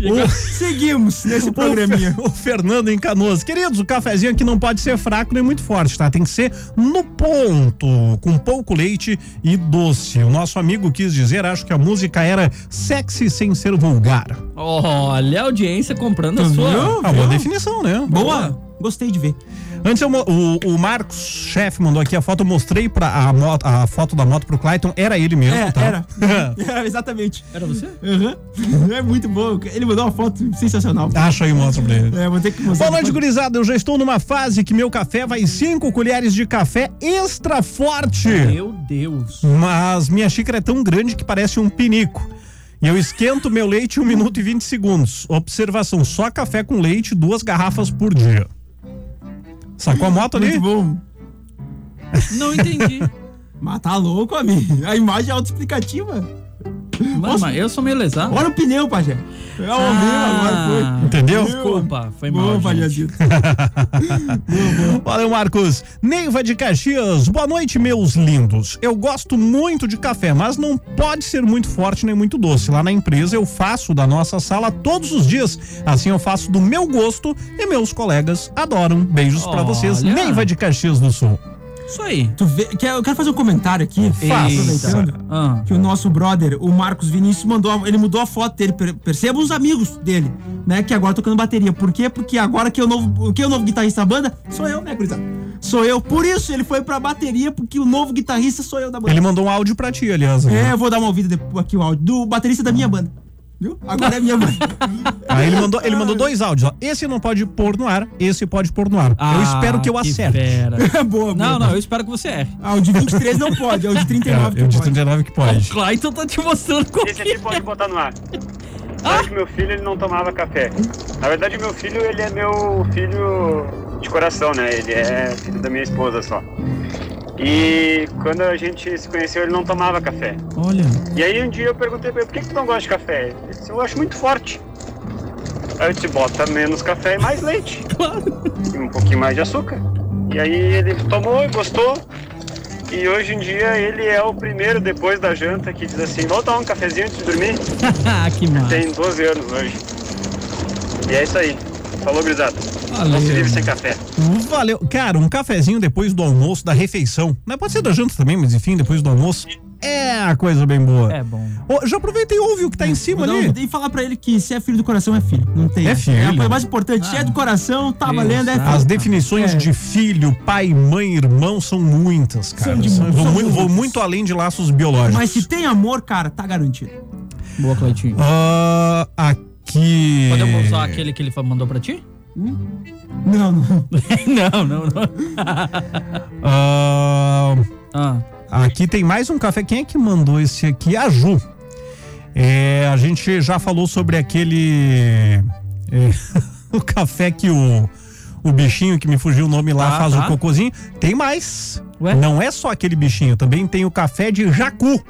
[SPEAKER 4] o- seguimos nesse programinha.
[SPEAKER 5] O Fernando em Canoas. Queridos, o cafezinho aqui não pode ser fraco nem muito forte, tá? Tem que ser no ponto, com pouco leite e doce. O nosso amigo quis dizer, acho que a música era sexy sem ser vulgar.
[SPEAKER 6] Olha a audiência comprando a
[SPEAKER 4] Tu
[SPEAKER 6] sua.
[SPEAKER 4] viu?
[SPEAKER 5] Ah, boa definição, né?
[SPEAKER 4] Boa, gostei de ver.
[SPEAKER 5] Antes, eu o, o Marcos, chefe, mandou aqui a foto, eu mostrei pra a, moto, a foto da moto pro Clayton, era ele mesmo,
[SPEAKER 4] É,
[SPEAKER 5] tá?
[SPEAKER 4] era. Era, exatamente.
[SPEAKER 6] Era você?
[SPEAKER 4] Uhum. É muito bom. Ele mandou uma foto sensacional.
[SPEAKER 5] Acha aí, mostra pra ele.
[SPEAKER 4] É, vou ter que mostrar.
[SPEAKER 5] Boa noite, gurizada. Eu já estou numa fase que meu café vai cinco colheres de café extra forte.
[SPEAKER 6] Meu Deus.
[SPEAKER 5] Mas minha xícara é tão grande que parece um pinico. E eu esquento meu leite em 1 minuto e 20 segundos. Observação: só café com leite, duas garrafas por dia. Sacou a moto ali?
[SPEAKER 4] Muito bom.
[SPEAKER 6] Não entendi.
[SPEAKER 4] Mas tá louco, amigo. A imagem é autoexplicativa.
[SPEAKER 6] Mas, mas eu sou meio lesado.
[SPEAKER 4] Olha o pneu, Pajé. É o
[SPEAKER 6] Ah,
[SPEAKER 4] meu agora foi.
[SPEAKER 5] Entendeu?
[SPEAKER 6] Desculpa, foi mal.
[SPEAKER 4] Boa,
[SPEAKER 6] gente.
[SPEAKER 5] Valeu, Marcos. Neiva de Caxias, boa noite, meus lindos. Eu gosto muito de café, mas não pode ser muito forte nem muito doce. Lá na empresa eu faço da nossa sala todos os dias. Assim eu faço do meu gosto e meus colegas adoram. Beijos pra vocês. Neiva de Caxias do Sul.
[SPEAKER 6] Isso aí.
[SPEAKER 4] Tu vê, quer- eu quero fazer um comentário aqui,
[SPEAKER 5] Faça.
[SPEAKER 4] aproveitando
[SPEAKER 6] Ah.
[SPEAKER 4] que o nosso brother, o Marcos Vinícius, mandou, a- ele mudou a foto dele. Per- Perceba os amigos dele, né? Que agora tocando bateria. Por quê? Porque agora que é o novo, que é o novo guitarrista da banda, sou eu, né, gurizada? Sou eu. Por isso ele foi pra bateria, porque o novo guitarrista sou eu da banda.
[SPEAKER 5] Ele mandou um áudio pra ti, aliás.
[SPEAKER 4] É, eu vou dar uma ouvida depois aqui o áudio do baterista da minha banda. Viu? Agora é minha banda.
[SPEAKER 5] Aí ele mandou, ele mandou dois áudios, ó. Esse não pode pôr no ar, esse pode pôr no ar. eu
[SPEAKER 6] Ah,
[SPEAKER 5] espero que eu acerte.
[SPEAKER 6] fera.
[SPEAKER 4] boa, boa.
[SPEAKER 6] Não, não, eu espero que você erre.
[SPEAKER 4] Ah, o de 23 não pode, é o de 39
[SPEAKER 5] É, eu
[SPEAKER 4] que
[SPEAKER 5] de
[SPEAKER 4] pode.
[SPEAKER 5] 39 que pode.
[SPEAKER 6] Clayton tá te mostrando como
[SPEAKER 12] Esse aqui pode botar no ar. Sabe que meu filho ele não tomava café. Na verdade, meu filho ele é meu filho de coração, né? Ele é filho da minha esposa só. E quando a gente se conheceu, ele não tomava café.
[SPEAKER 6] Olha.
[SPEAKER 12] E aí um dia eu perguntei pra ele, por que, que tu não gosta de café? Ele disse, eu acho muito forte. Aí eu disse, bota menos café e mais leite.
[SPEAKER 6] Claro.
[SPEAKER 12] E um pouquinho mais de açúcar. E aí ele tomou e gostou. E hoje em dia ele é o primeiro depois da janta que diz assim, vamos tomar um cafezinho antes de dormir?
[SPEAKER 6] que massa.
[SPEAKER 12] Tem 12 anos hoje. E é isso aí. Falou, Grisado.
[SPEAKER 6] Valeu.
[SPEAKER 12] Não se vive sem café.
[SPEAKER 5] Valeu. Cara, um cafezinho depois do almoço, da refeição. Não pode ser da janta também, mas enfim, depois do almoço. É a coisa bem boa.
[SPEAKER 6] É bom.
[SPEAKER 5] Ô, já aproveita e ouve o que tá em cima
[SPEAKER 4] Não,
[SPEAKER 5] ali.
[SPEAKER 4] e falar pra ele que se é filho do coração, é filho. Não tem.
[SPEAKER 5] É filho.
[SPEAKER 4] É a coisa mais importante. Se é do coração, tá valendo, é filho.
[SPEAKER 5] As definições
[SPEAKER 4] É.
[SPEAKER 5] de filho, pai, mãe, irmão são muitas, cara.
[SPEAKER 4] São de-
[SPEAKER 5] São-
[SPEAKER 4] são
[SPEAKER 5] muito,
[SPEAKER 4] muitas.
[SPEAKER 5] muito além de laços biológicos.
[SPEAKER 4] Mas se tem amor, cara, tá garantido.
[SPEAKER 6] Boa, Cleitinho.
[SPEAKER 5] Ah, aqui.
[SPEAKER 6] Podemos usar aquele que ele mandou pra ti?
[SPEAKER 4] Não, não.
[SPEAKER 6] não, não, não.
[SPEAKER 5] Ah,
[SPEAKER 6] Ah.
[SPEAKER 5] Aqui tem mais um café. Quem é que mandou esse aqui? A Ju. É, a gente já falou sobre aquele. é, o café que o, o bichinho que me fugiu o nome lá
[SPEAKER 6] Ah,
[SPEAKER 5] faz
[SPEAKER 6] tá.
[SPEAKER 5] o cocôzinho. Tem mais.
[SPEAKER 6] Ué?
[SPEAKER 5] Não é só aquele bichinho, também tem o café de jacu.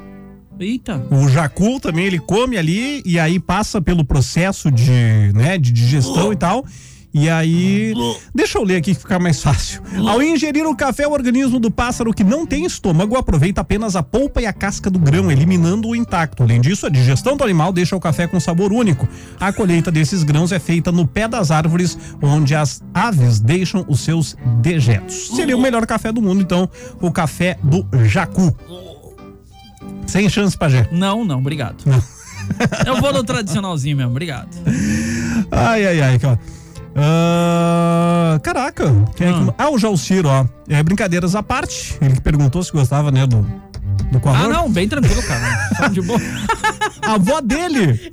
[SPEAKER 6] Eita.
[SPEAKER 5] O jacu também ele come ali e aí passa pelo processo de, né, de digestão e tal. E aí, deixa eu ler aqui que fica mais fácil. Ao ingerir o café, o organismo do pássaro que não tem estômago aproveita apenas a polpa e a casca do grão, eliminando o intacto. Além disso, a digestão do animal deixa o café com sabor único. A colheita desses grãos é feita no pé das árvores, onde as aves deixam os seus dejetos. Seria o melhor café do mundo, então, o café do jacu. Sem chance, Pajé.
[SPEAKER 6] Não, não, obrigado. Eu vou no tradicionalzinho mesmo, obrigado.
[SPEAKER 5] Ai, ai, ai, cara. Ah, caraca. Quem é que... Ah, o Jalciro, ó. É, brincadeiras à parte. Ele que perguntou se gostava, né, do, do
[SPEAKER 6] Ah, não, bem tranquilo, cara. De boa.
[SPEAKER 5] A avó dele.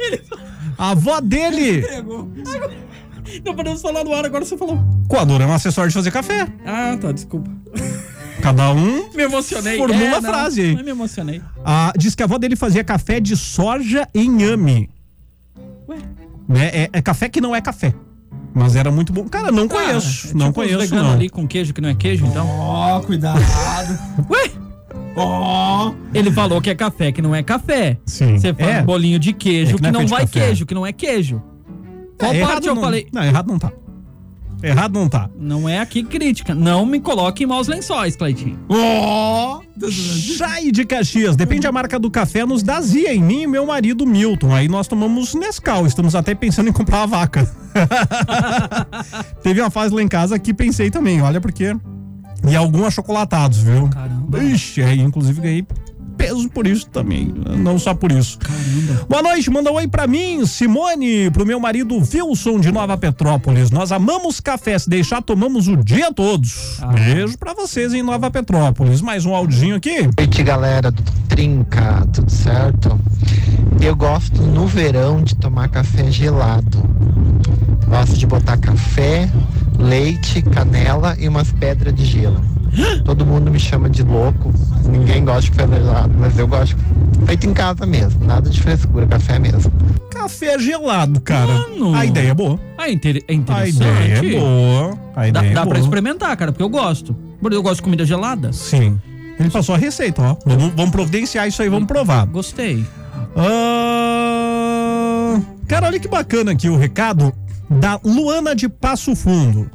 [SPEAKER 5] A avó dele.
[SPEAKER 6] Não podemos falar no ar, agora você falou.
[SPEAKER 5] Coador é um acessório de fazer café.
[SPEAKER 6] Ah, tá, desculpa.
[SPEAKER 5] Cada um
[SPEAKER 6] Me emocionei.
[SPEAKER 5] formula
[SPEAKER 6] É,
[SPEAKER 5] a
[SPEAKER 6] não,
[SPEAKER 5] frase aí.
[SPEAKER 6] Me emocionei.
[SPEAKER 5] Ah, diz que a avó dele fazia café de soja e inhame.
[SPEAKER 6] Ué?
[SPEAKER 5] Né? É, é café que não é café. Mas era muito bom. Cara, não
[SPEAKER 6] Cara,
[SPEAKER 5] conheço.
[SPEAKER 6] é
[SPEAKER 5] não
[SPEAKER 6] tipo os
[SPEAKER 5] conheço, não.
[SPEAKER 6] ali com queijo que não é queijo, então.
[SPEAKER 4] Ó, cuidado.
[SPEAKER 6] Ué?
[SPEAKER 4] Ó.
[SPEAKER 6] Ele falou que é café, que não é café.
[SPEAKER 5] Sim.
[SPEAKER 6] Você faz
[SPEAKER 5] É.
[SPEAKER 6] bolinho de queijo,
[SPEAKER 5] É
[SPEAKER 6] que,
[SPEAKER 5] que não é
[SPEAKER 6] não
[SPEAKER 5] feito de
[SPEAKER 6] vai
[SPEAKER 5] café.
[SPEAKER 6] queijo, que não é queijo. Qual
[SPEAKER 5] É,
[SPEAKER 6] parte
[SPEAKER 5] errado
[SPEAKER 6] eu
[SPEAKER 5] não-
[SPEAKER 6] falei?
[SPEAKER 5] Não, errado não tá. Errado não tá.
[SPEAKER 6] Não é aqui crítica. Não me coloque em maus lençóis, Cleitinho.
[SPEAKER 4] Ó.
[SPEAKER 5] Chai de Caxias. Depende da marca do café, nos dá zia em mim e meu marido Milton. Aí nós tomamos Nescau. Estamos até pensando em comprar uma vaca. Teve uma fase lá em casa que pensei também, olha porque. E alguns achocolatados, viu?
[SPEAKER 6] Caramba.
[SPEAKER 5] Ixi, aí inclusive ganhei peso por isso também. Não só por isso.
[SPEAKER 6] Caramba.
[SPEAKER 5] Boa noite, manda um oi pra mim, Simone, pro meu marido Wilson de Nova Petrópolis. Nós amamos café, se deixar, tomamos o dia todos.
[SPEAKER 6] Ah.
[SPEAKER 5] Beijo pra vocês em Nova Petrópolis. Mais um audinho aqui.
[SPEAKER 13] Boa noite, galera do Trinca, tudo certo? Eu gosto no verão de tomar café gelado. Gosto de botar café, leite, canela e umas pedras de gelo. Todo mundo me chama de louco, ninguém gosta de café gelado, mas eu gosto. Feito em casa mesmo, nada de frescura, café mesmo.
[SPEAKER 5] Café gelado, cara.
[SPEAKER 6] Mano.
[SPEAKER 5] A ideia é boa.
[SPEAKER 6] Ah, inter- é
[SPEAKER 5] A
[SPEAKER 6] interessante.
[SPEAKER 5] ideia é boa. A
[SPEAKER 6] Dá,
[SPEAKER 5] ideia é
[SPEAKER 6] dá
[SPEAKER 5] boa.
[SPEAKER 6] pra experimentar, cara, porque eu gosto. Porque Eu gosto de comida gelada.
[SPEAKER 5] Sim. Ele passou a receita, ó. Vamos, vamos providenciar isso aí, vamos provar.
[SPEAKER 6] Gostei.
[SPEAKER 5] Ah, cara, olha que bacana aqui o recado da Luana de Passo Fundo.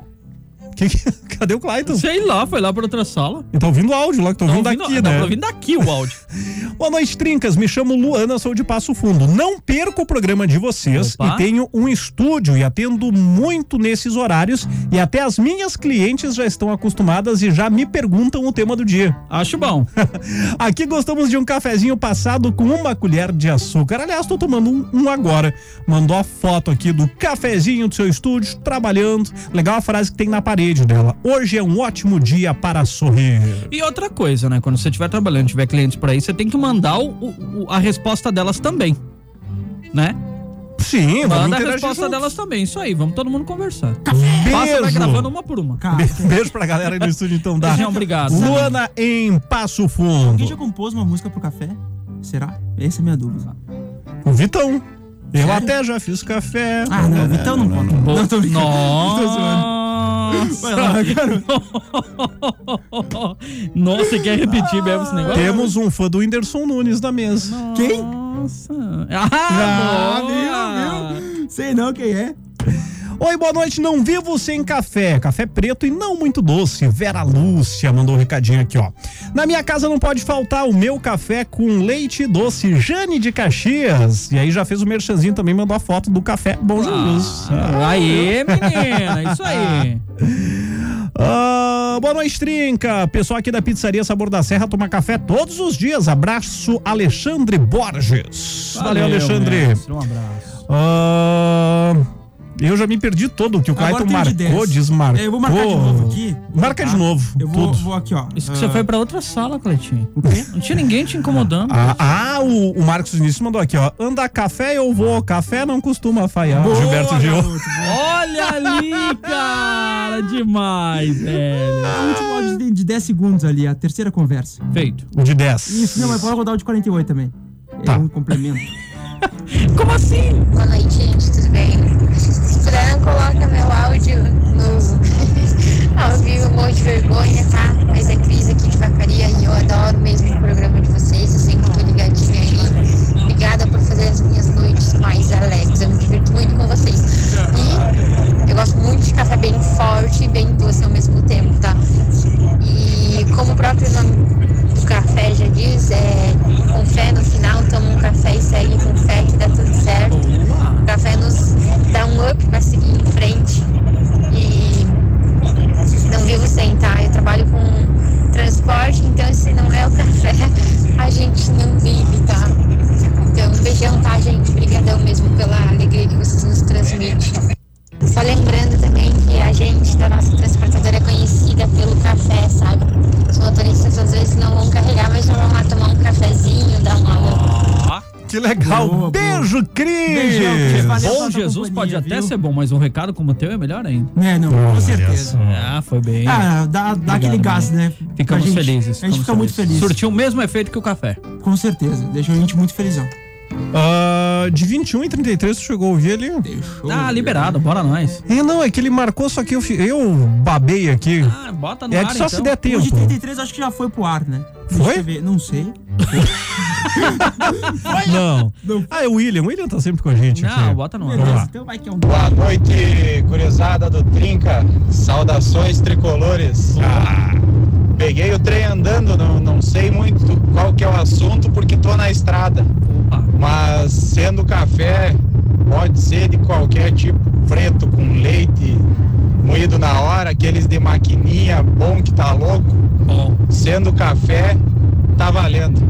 [SPEAKER 5] Que que- cadê o Clayton?
[SPEAKER 6] Sei lá, foi lá pra outra sala.
[SPEAKER 5] Ele tá ouvindo áudio lá, que tô
[SPEAKER 6] Tá
[SPEAKER 5] ouvindo
[SPEAKER 6] ouvindo-
[SPEAKER 5] daqui,
[SPEAKER 6] tá
[SPEAKER 5] né?
[SPEAKER 6] ouvindo daqui o áudio.
[SPEAKER 5] Boa noite, Trincas. Me chamo Luana, sou de Passo Fundo. Não perco o programa de vocês
[SPEAKER 6] Opa.
[SPEAKER 5] e tenho um estúdio e atendo muito nesses horários e até as minhas clientes já estão acostumadas e já me perguntam o tema do dia.
[SPEAKER 6] Acho bom.
[SPEAKER 5] Aqui gostamos de um cafezinho passado com uma colher de açúcar. Aliás, tô tomando um, um agora. Mandou a foto aqui do cafezinho do seu estúdio, trabalhando. Legal a frase que tem na parede dela. Hoje é um ótimo dia para sorrir.
[SPEAKER 6] E outra coisa, né? Quando você estiver trabalhando, tiver clientes por aí, você tem que mandar o- o- a resposta delas também. Né?
[SPEAKER 5] Sim, vamos
[SPEAKER 6] Manda a resposta
[SPEAKER 5] juntos.
[SPEAKER 6] delas também. Isso aí, vamos todo mundo conversar.
[SPEAKER 5] Beijo.
[SPEAKER 6] Passa, vai gravando uma por uma.
[SPEAKER 5] Be- Beijo pra galera aí no estúdio, então dá.
[SPEAKER 6] Beijão, obrigado.
[SPEAKER 5] Luana em Passo Fundo.
[SPEAKER 4] Alguém já compôs uma música pro café? Será? Essa é a minha dúvida.
[SPEAKER 5] O Vitão. Eu até já fiz café.
[SPEAKER 4] Ah, não, Vitão não conta. Não, tô brincando. Tô
[SPEAKER 6] Nossa, você quer repetir mesmo esse negócio?
[SPEAKER 5] Temos um fã do Whindersson Nunes na mesa.
[SPEAKER 4] Quem?
[SPEAKER 6] Nossa.
[SPEAKER 4] Ah,
[SPEAKER 6] Ah,
[SPEAKER 4] viu, viu? Sei não quem é.
[SPEAKER 5] Oi, boa noite. Não vivo sem café. Café preto e não muito doce. Vera Lúcia mandou um recadinho aqui, ó. Na minha casa não pode faltar o meu café com leite doce. Jane de Caxias. E aí já fez o merchanzinho também, mandou a foto do café Bom Jesus.
[SPEAKER 6] Ah, Aê, menina, isso aí.
[SPEAKER 5] Ah, boa noite, Trinca. Pessoal aqui da Pizzaria Sabor da Serra toma café todos os dias. Abraço, Alexandre Borges. Valeu, Alexandre.
[SPEAKER 6] mestre, um abraço.
[SPEAKER 5] Ah, eu já me perdi todo o que o Clayton
[SPEAKER 4] de
[SPEAKER 5] marcou,
[SPEAKER 4] 10.
[SPEAKER 5] desmarcou.
[SPEAKER 4] É, eu vou marcar de novo aqui.
[SPEAKER 5] Marca de
[SPEAKER 4] Tá?
[SPEAKER 5] novo.
[SPEAKER 4] Eu vou,
[SPEAKER 5] tudo.
[SPEAKER 4] vou aqui, ó.
[SPEAKER 6] Isso que você
[SPEAKER 4] Ah,
[SPEAKER 6] foi pra outra sala, Cleitinho.
[SPEAKER 4] O quê?
[SPEAKER 6] Não tinha ninguém te incomodando.
[SPEAKER 5] Ah, ah, o, o Marcos Vinícius mandou aqui, ó. Anda café, eu vou. Café não costuma falhar.
[SPEAKER 4] Boa,
[SPEAKER 5] Gilberto Gil.
[SPEAKER 6] Olha ali, cara. Demais, velho.
[SPEAKER 4] O último áudio de- de 10 segundos ali, a terceira conversa.
[SPEAKER 6] Feito.
[SPEAKER 5] O de 10.
[SPEAKER 4] Isso, não, mas pode rodar o de 48 também.
[SPEAKER 5] Tá.
[SPEAKER 4] É um complemento.
[SPEAKER 6] Como assim?
[SPEAKER 14] Boa noite, gente, tudo bem? Fran, coloca meu áudio no ao vivo, um monte de vergonha, tá? Mas é Cris aqui de Vacaria e eu adoro mesmo o programa de vocês, eu sempre tô ligadinha aí. Obrigada por fazer as minhas noites mais alegres, eu me divirto muito com vocês. E eu gosto muito de café bem forte e bem doce ao mesmo tempo, tá? E como o próprio nome do café já diz, é com fé no final,
[SPEAKER 6] pode até
[SPEAKER 4] viu?
[SPEAKER 6] ser bom, mas um recado como o teu é melhor ainda.
[SPEAKER 4] É, não,
[SPEAKER 5] Olha
[SPEAKER 4] com certeza.
[SPEAKER 6] Ah, foi bem.
[SPEAKER 4] Ah, dá, dá aquele gás, né?
[SPEAKER 6] Ficamos
[SPEAKER 4] A gente-
[SPEAKER 6] felizes.
[SPEAKER 4] A gente
[SPEAKER 6] ficamos
[SPEAKER 4] fica muito
[SPEAKER 6] felizes.
[SPEAKER 4] feliz.
[SPEAKER 6] Surtiu o mesmo efeito que o café.
[SPEAKER 4] Com certeza. Deixou a gente muito felizão.
[SPEAKER 5] Ah, de 21 e 33, tu chegou a ouvir ali?
[SPEAKER 4] Deixou.
[SPEAKER 6] Ah, liberado, bora nós.
[SPEAKER 5] É, não, é que ele marcou, só que eu, eu babei aqui.
[SPEAKER 6] Ah, bota no
[SPEAKER 5] É
[SPEAKER 6] ar,
[SPEAKER 5] que só
[SPEAKER 6] então.
[SPEAKER 5] se der
[SPEAKER 4] O
[SPEAKER 5] tempo.
[SPEAKER 4] de 33 acho que já foi pro ar, né? Deixa
[SPEAKER 5] Foi?
[SPEAKER 4] eu ver. Não sei.
[SPEAKER 5] Não.
[SPEAKER 4] Não.
[SPEAKER 5] Ah, é o William. O William tá sempre com a gente
[SPEAKER 6] Não,
[SPEAKER 5] aqui.
[SPEAKER 6] bota no ar.
[SPEAKER 4] Então vai que é um.
[SPEAKER 10] Boa noite, gurizada do Trinca. Saudações tricolores. Ah, peguei o trem andando, não, não sei muito qual que é o assunto porque tô na estrada.
[SPEAKER 6] Opa.
[SPEAKER 10] Mas sendo café, pode ser de qualquer tipo, preto com leite, moído na hora, aqueles de maquininha, bom que tá louco.
[SPEAKER 6] Bom.
[SPEAKER 10] Sendo café, tá valendo.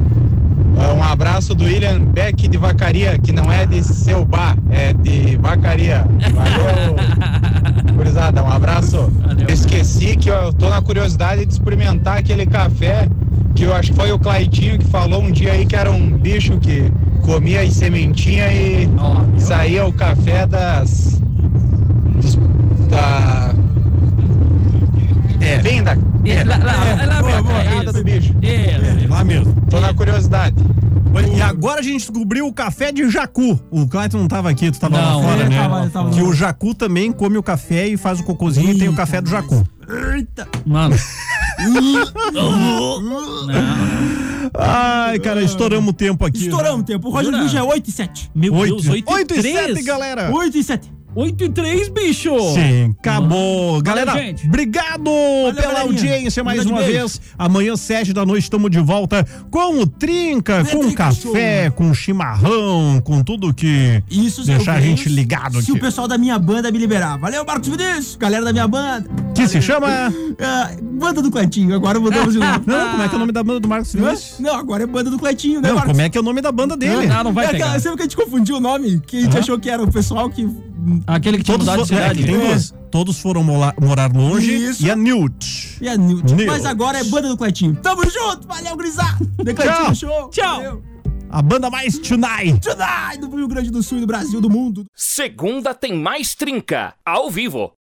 [SPEAKER 10] Ah, Um abraço do William Beck de Vacaria, que não é de seu bar, é de Vacaria. Valeu, gurizada, um abraço.
[SPEAKER 6] Valeu.
[SPEAKER 10] Esqueci que eu tô na curiosidade de experimentar aquele café que eu acho que foi o Claitinho que falou um dia aí que era um bicho que comia as sementinhas e
[SPEAKER 6] viu?
[SPEAKER 10] saía o café das. dos- da. É, bem da.
[SPEAKER 6] É, lá- lá- é lá mesmo, é
[SPEAKER 10] cagada
[SPEAKER 6] isso.
[SPEAKER 10] do bicho.
[SPEAKER 6] É,
[SPEAKER 5] Lá mesmo.
[SPEAKER 10] Tô na curiosidade.
[SPEAKER 5] E agora a gente descobriu o café de jacu. O Clayton não tava aqui, tu tava
[SPEAKER 6] Não,
[SPEAKER 5] lá fora,
[SPEAKER 4] é,
[SPEAKER 5] né?
[SPEAKER 4] tava- tava
[SPEAKER 5] que
[SPEAKER 4] lá.
[SPEAKER 5] o jacu também come o café e faz o cocôzinho e tem o
[SPEAKER 4] Eita,
[SPEAKER 5] café do jacu.
[SPEAKER 4] Eita.
[SPEAKER 6] Mano.
[SPEAKER 5] Ai, cara, estouramos o tempo aqui.
[SPEAKER 4] Estouramos o tempo. O Roger
[SPEAKER 6] Jura?
[SPEAKER 4] Já é 8 e 7.
[SPEAKER 6] Meu
[SPEAKER 5] Oito.
[SPEAKER 6] Deus, 8
[SPEAKER 5] Oito
[SPEAKER 6] e
[SPEAKER 5] e
[SPEAKER 6] 3.
[SPEAKER 5] sete, galera.
[SPEAKER 4] 8 e 7.
[SPEAKER 6] 8 e 3, bicho.
[SPEAKER 5] Sim, acabou.
[SPEAKER 6] Valeu,
[SPEAKER 5] Galera,
[SPEAKER 6] gente.
[SPEAKER 5] obrigado pela
[SPEAKER 4] galerinha.
[SPEAKER 5] audiência mais
[SPEAKER 4] grande
[SPEAKER 5] uma
[SPEAKER 4] beijo.
[SPEAKER 5] vez. Amanhã, sete da noite, estamos de volta com o Trinca,
[SPEAKER 4] Vem,
[SPEAKER 5] com
[SPEAKER 4] Trinca
[SPEAKER 5] café, com chimarrão, com tudo que
[SPEAKER 4] Isso
[SPEAKER 5] deixar a gente ligado
[SPEAKER 4] Se
[SPEAKER 5] aqui.
[SPEAKER 4] o pessoal da minha banda me liberar. Valeu, Marcos Vinícius, galera da minha banda.
[SPEAKER 5] Que se chama...
[SPEAKER 4] Ah, banda do Cleitinho, agora mudamos de nome.
[SPEAKER 5] Não, como é que é o nome da banda do Marcos? Vinícius?
[SPEAKER 4] Não, agora é banda do Cleitinho, né,
[SPEAKER 5] Não,
[SPEAKER 4] Marcos?
[SPEAKER 5] como é que é o nome da banda dele?
[SPEAKER 6] Não, não vai
[SPEAKER 4] é
[SPEAKER 6] pegar.
[SPEAKER 4] sempre que a gente confundiu o nome, que a gente
[SPEAKER 5] Hã?
[SPEAKER 4] achou que era o pessoal que.
[SPEAKER 6] Aquele que tinha
[SPEAKER 5] Todos,
[SPEAKER 6] mudado de
[SPEAKER 5] fo- é,
[SPEAKER 6] cidade.
[SPEAKER 5] tem
[SPEAKER 4] É.
[SPEAKER 5] duas. Todos foram mola- morar longe
[SPEAKER 4] Isso.
[SPEAKER 5] e a Newt.
[SPEAKER 4] E a Newt.
[SPEAKER 5] Newt.
[SPEAKER 4] Mas agora é banda do Cleitinho. Tamo junto, valeu, gurizada. The Cleitinho
[SPEAKER 5] Tchau.
[SPEAKER 4] Show.
[SPEAKER 6] Tchau.
[SPEAKER 4] Valeu.
[SPEAKER 5] A banda mais tonight.
[SPEAKER 4] Tonight, do Rio Grande do Sul e do Brasil, do mundo.
[SPEAKER 1] Segunda tem mais Trinca, ao vivo.